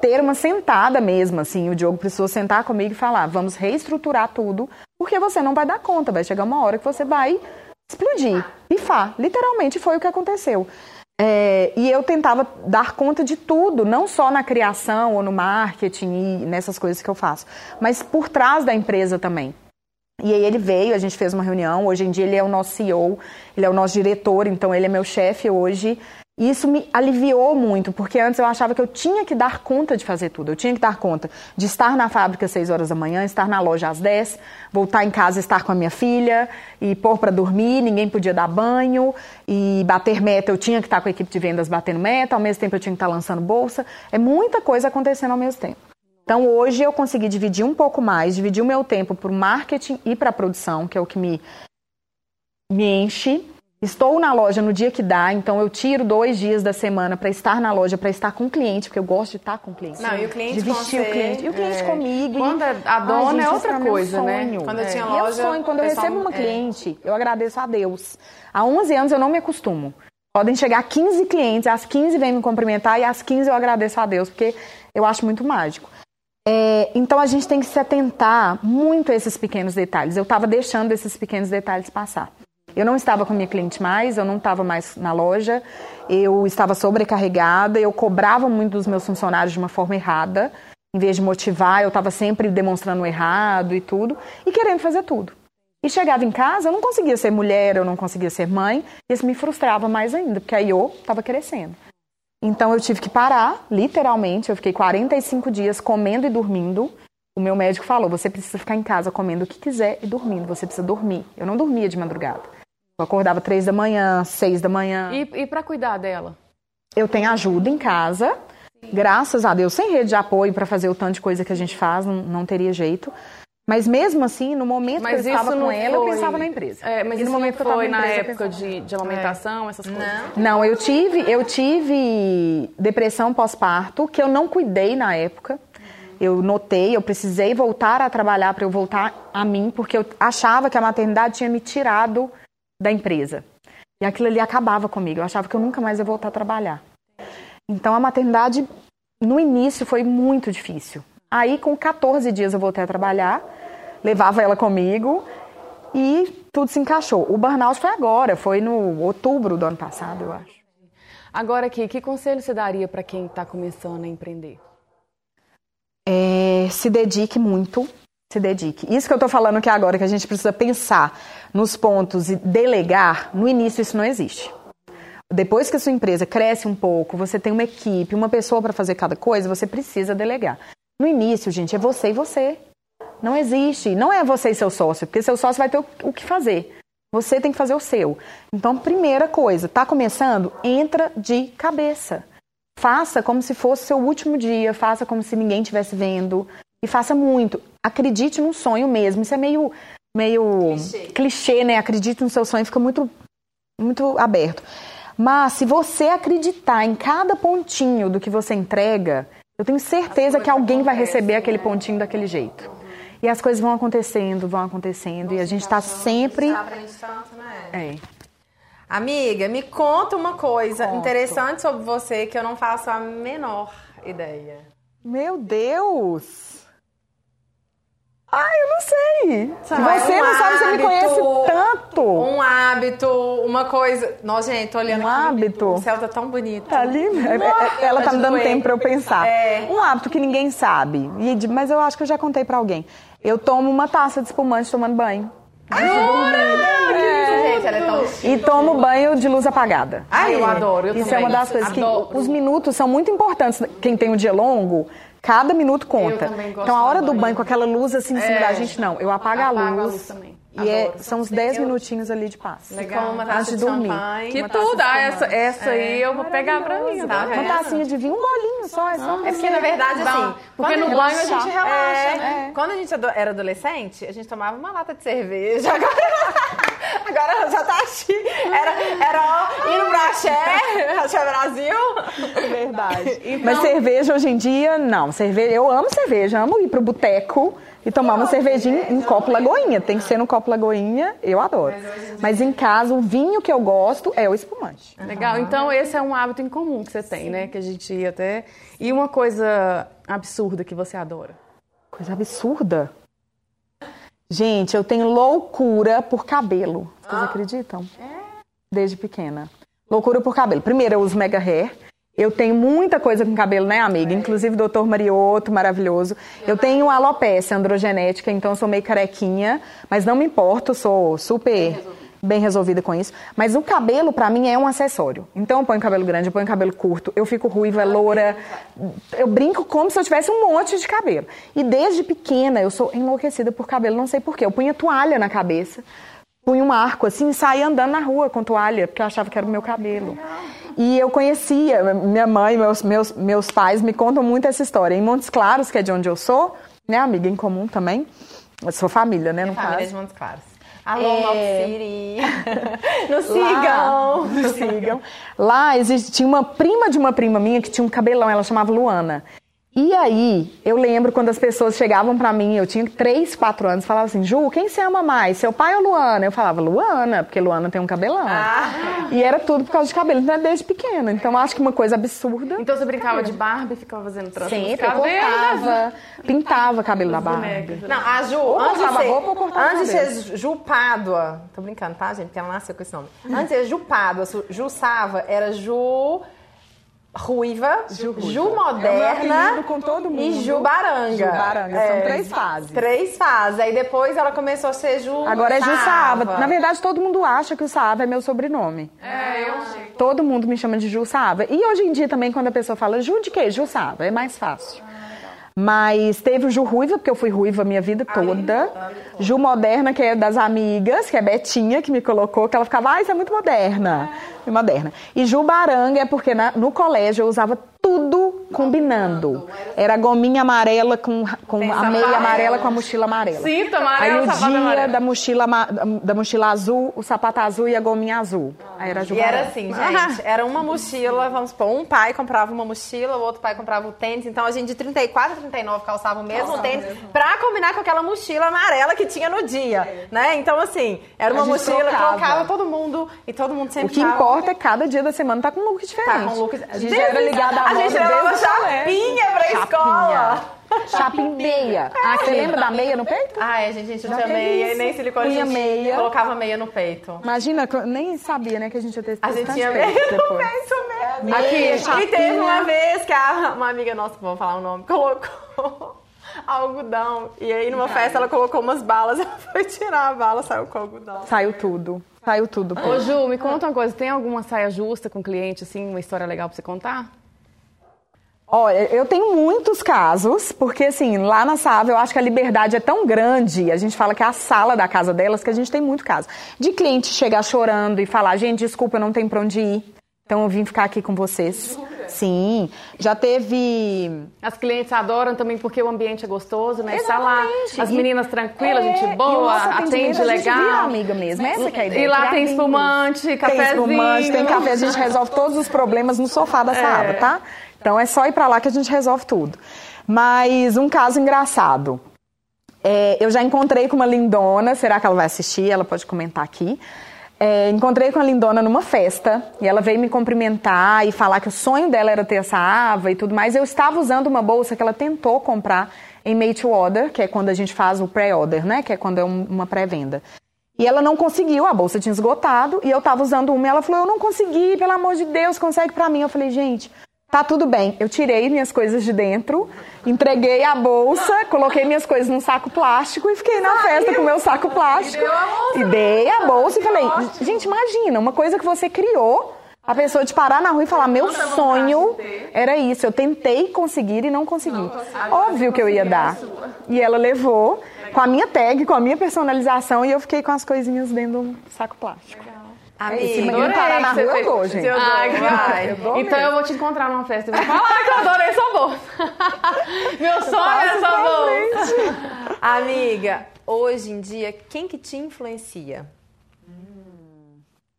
ter uma sentada mesmo, assim, o Diogo precisou sentar comigo e falar, vamos reestruturar tudo, porque você não vai dar conta, vai chegar uma hora que você vai explodir, pifar, literalmente foi o que aconteceu. É, e eu tentava dar conta de tudo, não só na criação ou no marketing e nessas coisas que eu faço, mas por trás da empresa também. E aí ele veio, a gente fez uma reunião. Hoje em dia ele é o nosso CEO, ele é o nosso diretor, então ele é meu chefe hoje. E isso me aliviou muito, porque antes eu achava que eu tinha que dar conta de fazer tudo. Eu tinha que dar conta de estar na fábrica às 6 horas da manhã, estar na loja às 10, voltar em casa, estar com a minha filha e pôr para dormir, ninguém podia dar banho e bater meta. Eu tinha que estar com a equipe de vendas batendo meta, ao mesmo tempo eu tinha que estar lançando bolsa. É muita coisa acontecendo ao mesmo tempo. Então hoje eu consegui dividir um pouco mais, dividir o meu tempo para o marketing e para a produção, que é o que me, me enche. Estou na loja no dia que dá, então eu tiro dois dias da semana para estar na loja, para estar com o cliente, porque eu gosto de estar com o cliente. Não, e o cliente de vestir o cliente. E o cliente é... comigo. Quando é a dona gente, é outra é coisa, né? Quando eu tinha é. loja. E eu sonho, quando eu recebo uma é. cliente, eu agradeço a Deus. Há 11 anos eu não me acostumo. Podem chegar 15 clientes, às 15 vêm me cumprimentar e às 15 eu agradeço a Deus, porque eu acho muito mágico. É, então a gente tem que se atentar muito a esses pequenos detalhes. Eu estava deixando esses pequenos detalhes passar. Eu não estava com minha cliente mais, eu não estava mais na loja, eu estava sobrecarregada, eu cobrava muito dos meus funcionários de uma forma errada. Em vez de motivar, eu estava sempre demonstrando errado e tudo, e querendo fazer tudo. E chegava em casa, eu não conseguia ser mulher, eu não conseguia ser mãe, e isso me frustrava mais ainda, porque aí eu estava crescendo. Então eu tive que parar, literalmente, eu fiquei 45 dias comendo e dormindo. O meu médico falou: você precisa ficar em casa comendo o que quiser e dormindo, você precisa dormir. Eu não dormia de madrugada. Eu acordava três da manhã, seis da manhã. E, e para cuidar dela? Eu tenho ajuda em casa. Graças a Deus, sem rede de apoio para fazer o tanto de coisa que a gente faz, não, não teria jeito. Mas mesmo assim, no momento mas que eu estava com ela, foi... eu pensava na empresa. É, mas e no momento não foi na, época de, de amamentação, é. essas coisas? Não. não, eu tive, eu tive depressão pós-parto, que eu não cuidei na época. Eu notei, eu precisei voltar a trabalhar para eu voltar a mim, porque eu achava que a maternidade tinha me tirado da empresa. E aquilo ali acabava comigo. Eu achava que eu nunca mais ia voltar a trabalhar. Então a maternidade, no início, foi muito difícil. Aí, com 14 dias, eu voltei a trabalhar, levava ela comigo e tudo se encaixou. O burnout foi agora, foi no outubro do ano passado, eu acho. Agora aqui, que conselho você daria para quem está começando a empreender? É, se dedique muito, se dedique. Isso que eu estou falando aqui agora, que a gente precisa pensar nos pontos e delegar, no início isso não existe. Depois que a sua empresa cresce um pouco, você tem uma equipe, uma pessoa para fazer cada coisa, você precisa delegar. No início, gente, é você e você. Não existe. Não é você e seu sócio, porque seu sócio vai ter o que fazer. Você tem que fazer o seu. Então, primeira coisa, tá começando? Entra de cabeça. Faça como se fosse seu último dia, faça como se ninguém estivesse vendo. E faça muito. Acredite num sonho mesmo. Isso é meio, meio clichê. clichê, né? Acredite no seu sonho, fica muito, muito aberto. Mas se você acreditar em cada pontinho do que você entrega, eu tenho certeza que alguém vai receber aquele pontinho daquele jeito. E as coisas vão acontecendo, vão acontecendo, e a gente está sempre. É. Amiga, me conta uma coisa Conto. interessante sobre você que eu não faço a menor ideia. Meu Deus! Ai, eu não sei. Sabe, você um não sabe, você me conhece tanto. Um hábito, uma coisa. Nossa, gente, tô olhando um aqui. hábito. O céu tá tão bonito. Tá ali. É, é, ela tá me dando tempo pra eu pensar. É. Um hábito que ninguém sabe. Mas eu acho que eu já contei pra alguém. Eu tomo uma taça de espumante tomando banho. É. Gente, ela é tão E tomo banho de luz apagada. Ai, eu adoro. Eu Isso também. é uma das coisas que os minutos são muito importantes. Quem tem um dia longo, Cada minuto conta. então a hora do banho com aquela luz assim em cima é. da gente, não. Eu apago, apago a luz. A luz também. E é, são uns 10 minutinhos ali de paz. Legal. Uma taça de dormir. Champanhe, que tudo. Ah, essa, essa é. aí eu vou pegar pra mim. Tá? Uma tacinha de vinho, um golinho só. É, só é porque, na verdade, assim... Porque no banho a gente relaxa. É, é. Quando a gente era adolescente, a gente tomava uma lata de cerveja. Agora, agora já tá chique. Era, era ó, indo pra Axé, Axé Brasil. Verdade. Então... Mas cerveja hoje em dia, não. Cerveja, eu amo cerveja, amo ir pro boteco e tomar uma cervejinha em copo Lagoinha. Tem que ser no copo Lagoinha, eu adoro. Mas em casa, o vinho que eu gosto é o espumante. Legal, então esse é um hábito em comum que você tem, né? Que a gente ia até. E uma coisa absurda que você adora? Coisa absurda? Gente, eu tenho loucura por cabelo. Vocês acreditam? É. Desde pequena. Loucura por cabelo. Primeiro, eu uso mega hair. Eu tenho muita coisa com cabelo, né, amiga? Inclusive o doutor Marioto, maravilhoso. Eu tenho alopecia androgenética, então eu sou meio carequinha, mas não me importo, sou super bem resolvida com isso. Mas o cabelo, para mim, é um acessório. Então eu ponho cabelo grande, eu ponho cabelo curto, eu fico ruiva, loura. Eu brinco como se eu tivesse um monte de cabelo. E desde pequena eu sou enlouquecida por cabelo, não sei porquê. Eu punha toalha na cabeça punha um arco assim e saía andando na rua com toalha, porque eu achava que era o meu cabelo. E eu conhecia, minha mãe, meus, meus, meus pais me contam muito essa história. Em Montes Claros, que é de onde eu sou, né, amiga em comum também. Eu sou família, né, no família caso. de Montes Claros. Alô, é... City. Nos sigam. Nos sigam. Lá existia uma prima de uma prima minha que tinha um cabelão, ela chamava Luana. E aí, eu lembro quando as pessoas chegavam pra mim, eu tinha 3, 4 anos, falavam assim, Ju, quem você ama mais, seu pai ou Luana? Eu falava, Luana, porque Luana tem um cabelão. Ah. E era tudo por causa de cabelo, então desde pequena. Então eu acho que uma coisa absurda. Então você brincava de Barbie e ficava fazendo trança Sempre, eu cabelos? cortava, pintava cabelo da Barbie. Não, a Ju, Ou antes de cortava ser, roupa ou cortava antes de cabelo. ser Ju Pádua, tô brincando, tá, gente? Porque ela nasceu com esse nome. Antes de ser Ju Pádua, Ju Sava, era Ju Ruiva, Ju, Moderna É mundo. e Ju Baranga. Ju Baranga, são três fases. Três fases. Aí depois ela começou a ser Ju Agora é Ju Saava. Sava. Na verdade, todo mundo acha que o Saava é meu sobrenome. É, eu achei. Todo mundo me chama de Ju Saava. E hoje em dia também, quando a pessoa fala Ju de quê? Ju Saava. É mais fácil. Mas teve o Ju Ruiva, porque eu fui ruiva a minha vida toda. Ju Moderna, que é das amigas, que é Betinha, que me colocou, que ela ficava, ai, você é muito moderna. E moderna. E Ju Baranga é porque na- no colégio eu usava tudo combinando. Era gominha amarela com, com a meia amarela. amarela com a mochila amarela. Cinto Aí amarelo, o dia amarelo. da mochila, da mochila azul, o sapato azul e a gominha azul. Aí era E era assim, gente, era uma mochila, vamos supor, um pai comprava uma mochila, o outro pai comprava o tênis, então a gente de 34 a 39 calçava o mesmo tênis pra combinar com aquela mochila amarela que tinha no dia, né? Então assim, era uma A mochila, trocava. trocava todo mundo e todo mundo O sempre que tava- importa é cada dia da semana tá com um look diferente. Tá com look. A gente já era ligada à A moda gente levava chapinha pra escola. Chapinha meia. Ah, você lembra da meia no peito? Ai, gente, a gente não tinha meia e nem silicone, a Punha gente meia. colocava meia no peito. Imagina, que eu nem sabia, né, que a gente ia ter A gente tinha peito meia no depois. peito mesmo. Meia, e chapinha. teve uma vez que a, uma amiga nossa, vou falar o nome, colocou algodão. E aí numa festa ela colocou umas balas, ela foi tirar a bala, saiu com algodão. Saiu tudo. Saiu tudo. pô. Ô, Ju, me conta uma coisa. Tem alguma saia justa com cliente, assim, uma história legal pra você contar? Olha, eu tenho muitos casos, porque assim, lá na Sava eu acho que a liberdade é tão grande, a gente fala que é a sala da casa delas, que a gente tem muito caso. De cliente chegar chorando e falar, gente, desculpa, eu não tenho pra onde ir, então eu vim ficar aqui com vocês. Sim, já teve... As clientes adoram também porque o ambiente é gostoso, né? Está lá, as meninas tranquilas, É, gente boa, atende a gente vira legal. amiga mesmo, essa que é a ideia. E lá tem espumante, Tem cafezinho. espumante, tem café, a gente resolve todos os problemas no sofá da sala, tá? Então é só ir pra lá que a gente resolve tudo. Mas um caso engraçado. É, eu já encontrei com uma lindona, será que ela vai assistir? Ela pode comentar aqui. É, encontrei com a lindona numa festa e ela veio me cumprimentar e falar que o sonho dela era ter essa ava e tudo mais. Eu estava usando uma bolsa que ela tentou comprar em made to order, que é quando a gente faz o pré-order, né? Que é quando é um- uma pré-venda. E ela não conseguiu, a bolsa tinha esgotado, e eu tava usando uma, e ela falou, eu não consegui, pelo amor de Deus, consegue pra mim. Eu falei, gente, tá tudo bem. Eu tirei minhas coisas de dentro, entreguei a bolsa, coloquei minhas coisas num saco plástico e fiquei na festa com meu saco plástico. E dei a bolsa e falei, gente, imagina, uma coisa que você criou, a pessoa te parar na rua e falar, meu sonho era isso, eu tentei conseguir e não consegui. Óbvio que eu ia dar. E ela levou com a minha tag, com a minha personalização, e eu fiquei com as coisinhas dentro do saco plástico. Esse menino parar na rua, eu fez. gente. Ai, que Vai. vai. Então eu vou te encontrar numa festa e vou falar que eu adorei sua bolsa. Meu sonho é essa bolsa. Amiga, hoje em dia, quem que te influencia?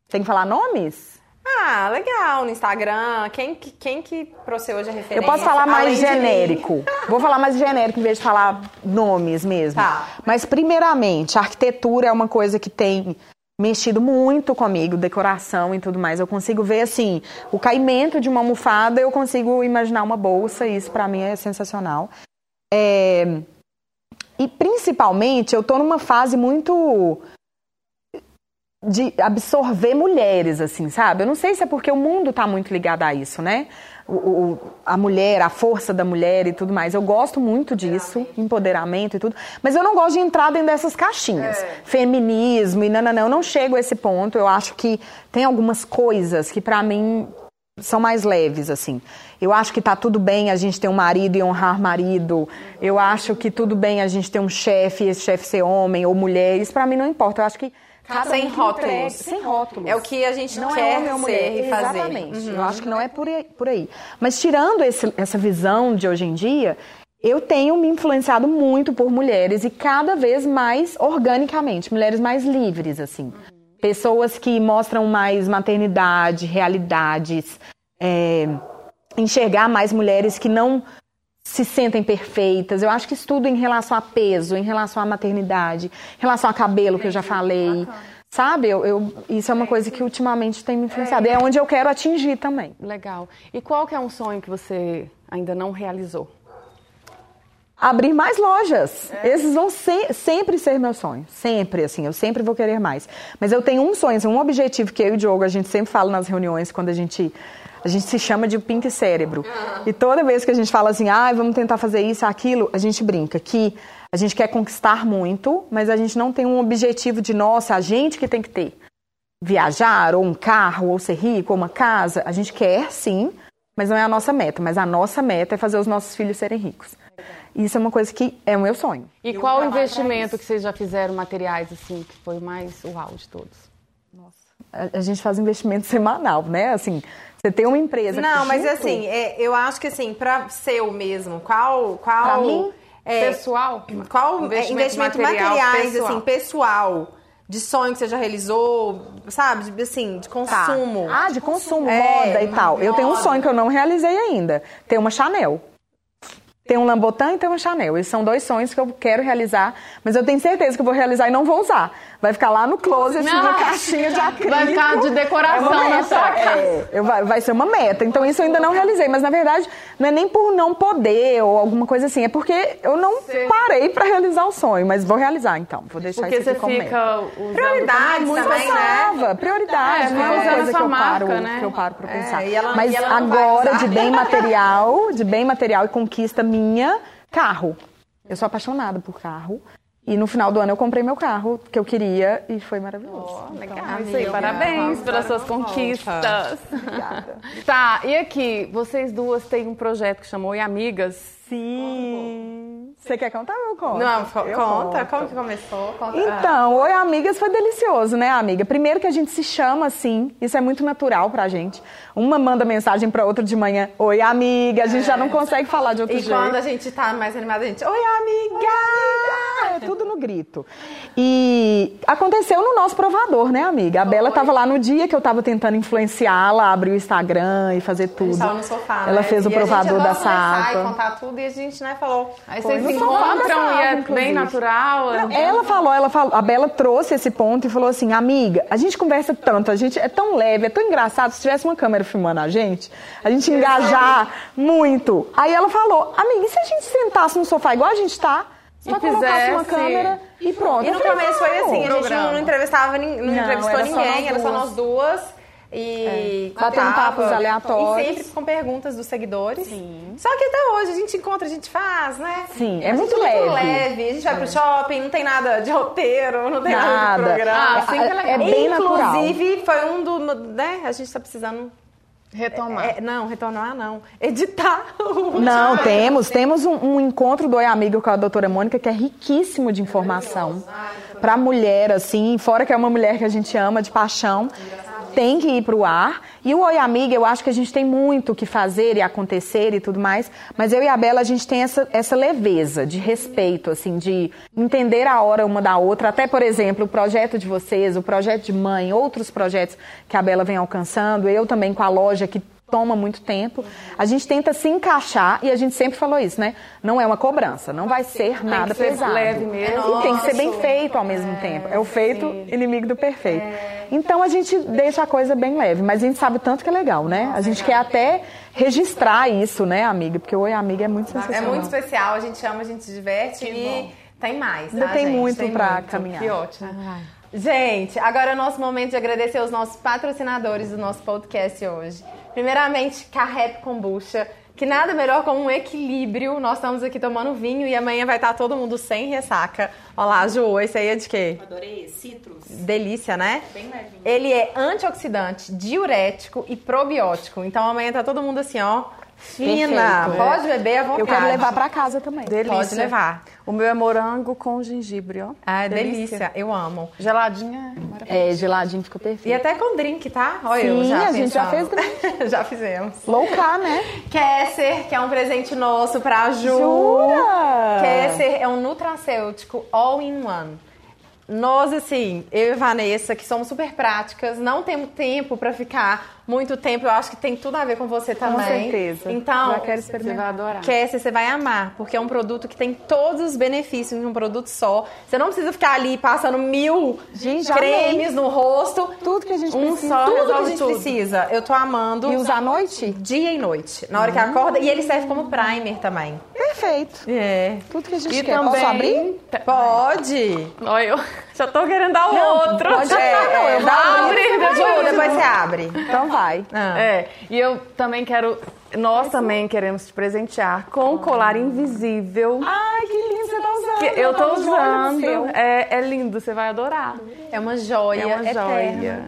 Tem que falar nomes? Ah, legal, no Instagram. Quem que, quem que pra você hoje é referência? Eu posso falar mais genérico. Vou falar mais genérico em vez de falar nomes mesmo. Tá. Mas, primeiramente, a arquitetura é uma coisa que tem mexido muito comigo, decoração e tudo mais. Eu consigo ver, assim, o caimento de uma almofada, eu consigo imaginar uma bolsa, e isso pra mim é sensacional. É, E, principalmente, eu tô numa fase muito de absorver mulheres, assim, sabe? Eu não sei se é porque o mundo tá muito ligado a isso, né? O, o- a mulher, a força da mulher e tudo mais. Eu gosto muito disso, empoderamento e tudo. Mas eu não gosto de entrar dentro dessas caixinhas. Feminismo e nananã. Eu não chego a esse ponto. Eu acho que tem algumas coisas que pra mim são mais leves, assim. Eu acho que tá tudo bem a gente ter um marido e honrar marido. Eu acho que tudo bem a gente ter um chefe e esse chefe ser homem ou mulher. Isso pra mim não importa. Eu acho que cada Sem um rótulos. entregue- sem rótulos. É o que a gente Não quer é homem ou ser mulher. e fazer. Exatamente. Eu acho que não é por aí. Por aí. Mas tirando esse- essa visão de hoje em dia, eu tenho me influenciado muito por mulheres e cada vez mais organicamente, mulheres mais livres, assim. Pessoas que mostram mais maternidade, realidades, é, enxergar mais mulheres que não se sentem perfeitas. Eu acho que estudo em relação a peso, em relação à maternidade, em relação a cabelo, que eu já falei. Sabe? Eu, eu, isso é uma coisa que ultimamente tem me influenciado. É onde eu quero atingir também. Legal. E qual que é um sonho que você ainda não realizou? Abrir mais lojas. É. Esses vão se, sempre ser meu sonho. Sempre, assim, eu sempre vou querer mais. Mas eu tenho um sonho, assim, um objetivo que eu e o Diogo, a gente sempre fala nas reuniões, quando a gente. A gente se chama de pink cérebro. Uhum. E toda vez que a gente fala assim, ah, vamos tentar fazer isso, aquilo, a gente brinca que a gente quer conquistar muito, mas a gente não tem um objetivo de, nossa, a gente que tem que ter. Viajar, ou um carro, ou ser rico, ou uma casa. A gente quer, sim, mas não é a nossa meta. Mas a nossa meta é fazer os nossos filhos serem ricos. Isso é uma coisa que é o meu sonho. E qual o investimento que vocês já fizeram materiais assim que foi mais uau de todos? Nossa, a, a gente faz investimento semanal, né? Assim, você tem uma empresa. Não, mas assim, é, eu acho que assim, para seu mesmo, qual, qual? Pra mim, é, pessoal. Qual investimento, investimento material, materiais pessoal. assim, pessoal? de sonho que você já realizou, sabe? Assim, de consumo. Tá. Ah, de consumo, é, moda e tal. Moda. Eu tenho um sonho que eu não realizei ainda. Ter uma Chanel. Tem um Lambotan e tem um Chanel. Esses são dois sonhos que eu quero realizar, mas eu tenho certeza que eu vou realizar e não vou usar. Vai ficar lá no closet, não, numa caixinha de acrílico. Vai ficar de decoração é na sua casa. É, vai, vai ser uma meta. Então isso eu ainda não realizei. Mas na verdade, não é nem por não poder ou alguma coisa assim. É porque eu não Sim. parei para realizar o sonho. Mas vou realizar então. Vou deixar porque isso aqui como meta. Prioridades também, né? Prioridades. É, não é uma coisa que eu, marca, paro, né? que eu paro pra é, pensar. Ela, mas agora, de bem material, de bem material e conquista minha carro. Eu sou apaixonada por carro. E no final do ano eu comprei meu carro que eu queria e foi maravilhoso. Oh, legal. Então, isso aí, parabéns pelas suas conquistas. Obrigada. tá, e aqui, vocês duas têm um projeto que chamou Oi Amigas. Sim. Você quer contar ou eu conto? Não, eu conta. Conto. Como que começou? Conta. Então, Oi Amigas foi delicioso, né, amiga? Primeiro que a gente se chama assim, isso é muito natural pra gente. Uma manda mensagem pra outra de manhã, Oi Amiga, a gente é. já não consegue falar de outro e jeito. E quando a gente tá mais animada, a gente, Oi Amiga! Oi, amiga! É tudo no grito. E aconteceu no nosso provador, né, amiga? A Bela tava lá no dia que eu tava tentando influenciá-la, abrir o Instagram e fazer tudo. A gente tava no sofá, Ela né? fez o e provador da Sapa. contar tudo e a gente, né, falou. Aí vocês se encontram e é bem natural. Não, ela falou, ela falou, a Bela trouxe esse ponto e falou assim, amiga, a gente conversa tanto, a gente é tão leve, é tão engraçado, se tivesse uma câmera filmando a gente, a gente engajar muito. Aí ela falou, amiga, e se a gente sentasse no sofá igual a gente tá? Só e colocasse uma câmera e pronto. E no começo foi assim, a gente não, não entrevistava, não, não entrevistou ninguém, era só nós duas. E é. batendo papos aleatórios. E sempre com perguntas dos seguidores. Sim. Só que até hoje a gente encontra, a gente faz, né? Sim, é muito leve. muito leve. A gente vai pro é. shopping, não tem nada de roteiro, não tem nada, nada de programa. Ah, sempre é, é, é bem natural. Inclusive, foi um do. Né? A gente tá precisando Retomar. É, não, retornar não. Editar. Não, temos. Temos um, um, encontro do Oi Amigo com a doutora Mônica que é riquíssimo de informação. Para mulher, assim, fora que é uma mulher que a gente ama de paixão tem que ir para o ar. E o Oi Amiga, eu acho que a gente tem muito o que fazer e acontecer e tudo mais. Mas eu e a Bela, a gente tem essa, essa leveza de respeito, assim, de entender a hora uma da outra. Até, por exemplo, o projeto de vocês, o projeto de mãe, outros projetos que a Bela vem alcançando. Eu também com a loja que toma muito tempo. A gente tenta se encaixar e a gente sempre falou isso, né? Não é uma cobrança, não vai ser nada ser pesado. leve mesmo. E tem que ser bem feito ao mesmo é, tempo. É o feito sim. inimigo do perfeito. É. Então a gente deixa a coisa bem leve, mas a gente sabe tanto que é legal, né? A gente quer até registrar isso, né, amiga? Porque o Oi Amiga é muito sensacional. É muito especial, a gente ama, a gente se diverte que e bom. tem mais, Ainda tá, tem gente? muito tem pra muito. caminhar. Que ótimo. Gente, agora é o nosso momento de agradecer os nossos patrocinadores do nosso podcast hoje. Primeiramente, Carrep Kombucha, que nada melhor como um equilíbrio. Nós estamos aqui tomando vinho e amanhã vai estar todo mundo sem ressaca. Olha lá, Ju, esse aí é de quê? Adorei, citrus. Delícia, né? Bem levinho. Ele é antioxidante, diurético e probiótico. Então amanhã tá todo mundo assim, ó, Fina, Perfeito. pode beber à vontade. Eu quero levar para casa também. Delícia. Pode levar. O meu é morango com gengibre, ó. Ah, delícia. delícia. Eu amo. Geladinha é É, geladinho fica perfeito. E até com drink, tá? Olha Sim, eu já a gente já fez drink. já fizemos. Low carb, né? Kesser, que é um presente nosso pra Ju. Jura? Kesser é um nutracêutico all-in-one. Nós, assim, eu e Vanessa, que somos super práticas, não temos tempo para ficar muito tempo, eu acho que tem tudo a ver com você também. certeza. Então, Já quero Você vai experimentar. adorar. Cassie, você vai amar, porque é um produto que tem todos os benefícios em um produto só. Você não precisa ficar ali passando mil Gente, cremes no rosto. Tudo que a gente Um precisa. só tudo que a gente tudo. precisa. Eu tô amando. E usar à noite? dia e noite. Na hora que acorda. E ele serve como primer também. Perfeito. É. Tudo que a gente E quer. também... Posso abrir? Pode. Olha, eu já tô querendo dar outro. pode- É, não, eu Ju, depois você abre. Então vai. Ah. É, e eu também quero. Nós também queremos te presentear com um colar invisível. Ai, que lindo você tá usando. que eu tô no usando. É, é lindo, você vai adorar. É uma joia. É uma eterna. joia.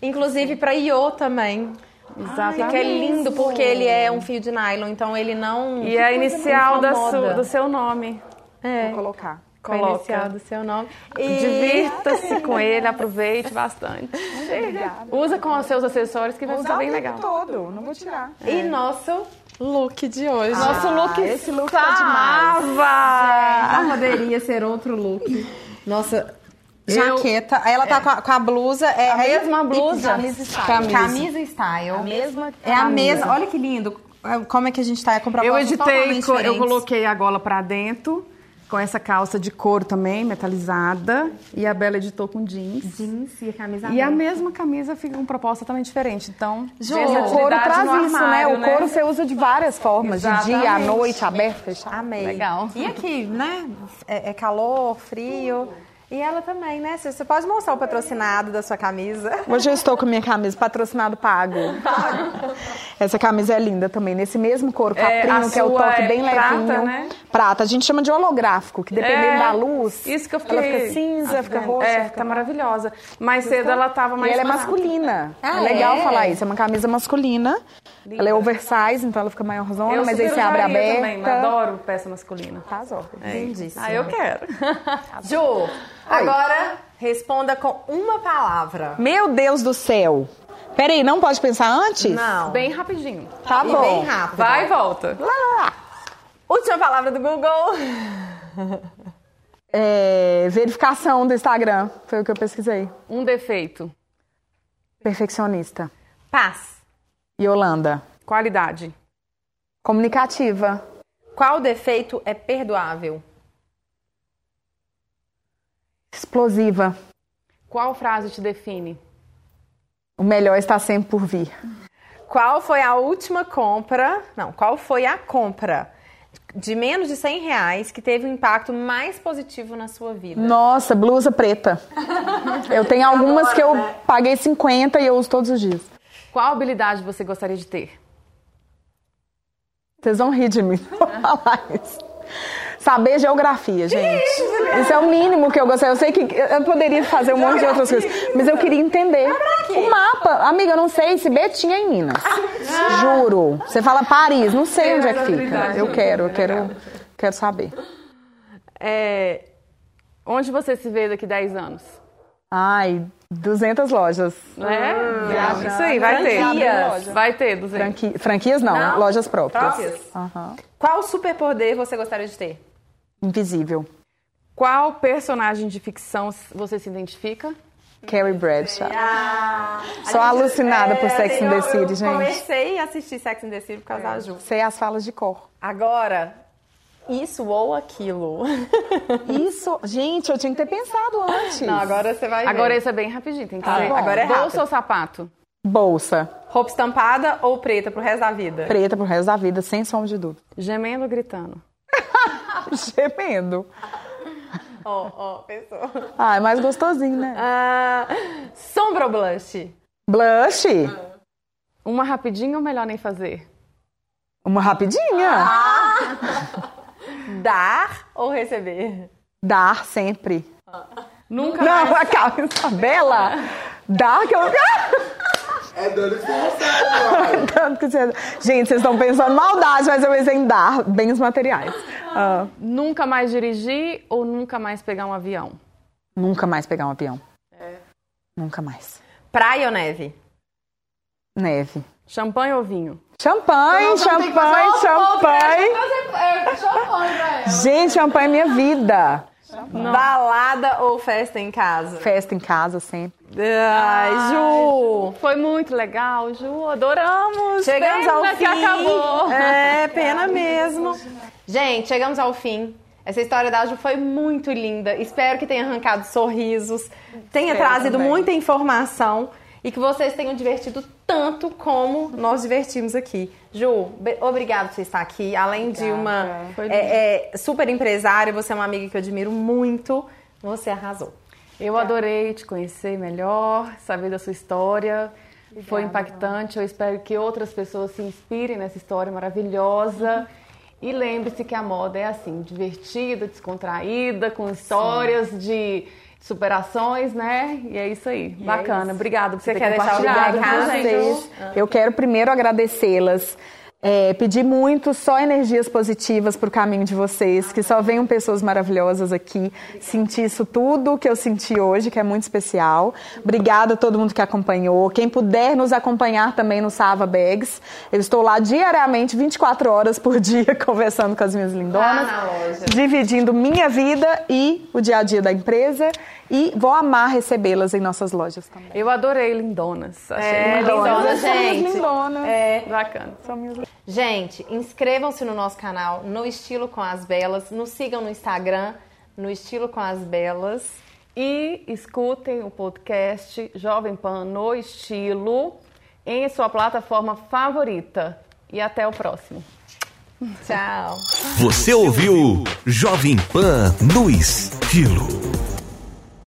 Inclusive pra Iô também. Exatamente. Que é lindo porque ele é um fio de nylon, então ele não. E é a inicial da su- do seu nome. É, Vou colocar. Com a Coloca. inicial do seu nome. E... Divirta-se com ele, aproveite bastante. Usa com os seus acessórios que vai ficar bem o legal. todo, não vou tirar. E nosso look de hoje. Nosso look esse look tá demais. estava. Não poderia ser outro look. Nossa, jaqueta. Aí ela tá com a, com a blusa. É A mesma blusa. Camisa style. Camisa style. mesma É a mesma. Olha que lindo. Como é que a gente tá com propósito Eu editei, eu coloquei a gola pra dentro, com essa calça de couro também, metalizada. E a Bela editou com jeans. jeans e a camisa E a mesma camisa fica com proposta totalmente diferente. Então, Ju, versatilidade O couro traz no isso, armário, né? O couro você usa de várias formas, de dia, à Exatamente. noite, aberto, fechado. Amei. Legal. E aqui, né? É, é calor, frio. E ela também, né? Você pode mostrar o patrocinado da sua camisa. Hoje eu estou com a minha camisa patrocinado pago. Essa camisa é linda também, nesse mesmo couro É, caprinho, a que é o toque é bem prata, levinho. né? Prata, a gente chama de holográfico, que dependendo É, da luz, Isso que eu fiquei... ela fica cinza, fica roxa. É, fica tá maravilhosa. Mais cedo ela tava E mais ela é masculina. Ah, é legal é? falar isso. É uma camisa masculina. Ela é oversize, então ela fica maiorzona, Eu mas aí você abre aberta. também, adoro peça masculina. Arrasou. Lindíssimo. Ah, eu quero. Ju, agora responda com uma palavra. Meu Deus do céu. Peraí, não pode pensar antes? Não. Bem rapidinho. Tá e bom. bem rápido. Vai e volta. Última palavra do Google. É, verificação do Instagram. Foi o que eu pesquisei. Um defeito. Perfeccionista. Paz. Yolanda. Qualidade. Comunicativa. Qual defeito é perdoável? Explosiva. Qual frase te define? O melhor está sempre por vir. Qual foi a última compra? Não, qual foi a compra de menos de 100 reais que teve um impacto mais positivo na sua vida? Nossa, blusa preta. Eu tenho algumas que eu paguei 50 e eu uso todos os dias. Qual habilidade você gostaria de ter? Vocês vão rir de mim eu falar isso. Saber geografia, gente. Isso é o mínimo que eu gostaria. Eu sei que eu poderia fazer um monte de outras coisas, mas eu queria entender. O mapa, amiga, eu não sei se Betim é em Minas. Juro. Você fala Paris, não sei onde é que fica. Eu quero, eu quero, quero saber. É, onde você se vê daqui 10 anos? Ai, 200 lojas. Né? Isso aí, vai ter. Franquias. Vai ter 200. Franqui- franquias não, Não? lojas próprias. Próprias? Aham. Qual superpoder você gostaria de ter? Invisível. Qual personagem de ficção você se identifica? Carrie Bradshaw. Sou alucinada por Sex and the City, gente. comecei a assistir Sex and the City por causa da Ju. Sei as falas de cor. Agora, isso ou aquilo. Isso, gente, eu tinha que ter pensado antes. Não, agora você vai ver. Agora esse é bem rapidinho, tem que Ah, ser. bom. Agora é Bolsa rápido. ou sapato? Bolsa. Roupa estampada ou preta pro resto da vida? Preta pro resto da vida, sem sombra de dúvida. Gemendo ou gritando? Gemendo. Ó, ó. Ah, é mais gostosinho, né? Ah, sombra ou blush? Blush. Uma rapidinho ou melhor nem fazer? Uma rapidinha. Dar ou receber? Dar sempre. Nunca Não, mais. calma, Isabela. Dar que eu... É dando que você- Gente, vocês estão pensando maldade, mas eu pensei em dar bens materiais. Ah, Nunca mais dirigir ou nunca mais pegar um avião? nunca mais pegar um avião. Nunca mais. Praia ou neve? Neve. Champanhe ou vinho? Champanhe, champanhe, champanhe. Gente, champanhe é minha vida. Balada ou festa em casa? Festa em casa sempre. Ai, Ju! Foi muito legal, Ju. Adoramos. Chegamos Pena ao que fim. acabou. É, pena mesmo. Gente, chegamos ao fim. Essa história da Ju foi muito linda. Espero que tenha arrancado sorrisos, tenha Espero trazido também. muita informação e que vocês tenham divertido tanto como nós divertimos aqui. Ju, obrigada por você estar aqui. Além de uma Foi é, é, super empresária, você é uma amiga que eu admiro muito. Você arrasou. Eu adorei te conhecer melhor, saber da sua história. Foi impactante. Eu espero que outras pessoas se inspirem nessa história maravilhosa. E lembre-se que a moda é assim, divertida, descontraída, com histórias de superações, né? E é isso aí. Bacana. Obrigada por Você ter quer deixar compartilhado com vocês. Eu quero primeiro agradecê-las. É, pedir muito só energias positivas para o caminho de vocês, que só venham pessoas maravilhosas aqui. Sentir isso tudo que eu senti hoje, que é muito especial. Obrigada a todo mundo que acompanhou. Quem puder nos acompanhar também no Sava Bags. Eu estou lá diariamente, 24 horas por dia, conversando com as minhas lindonas. Loja. Dividindo minha vida e o dia a dia da empresa. E vou amar recebê-las em nossas lojas também. Eu adorei lindonas. Achei É, maravilhoso. lindona, gente. lindonas. É, Bacana. Gente, inscrevam-se no nosso canal No Estilo com as Belas. Nos sigam no Instagram, No Estilo com as Belas. E escutem o podcast Jovem Pan no estilo em sua plataforma favorita. E até o próximo. Tchau. Você ouviu Jovem Pan no estilo.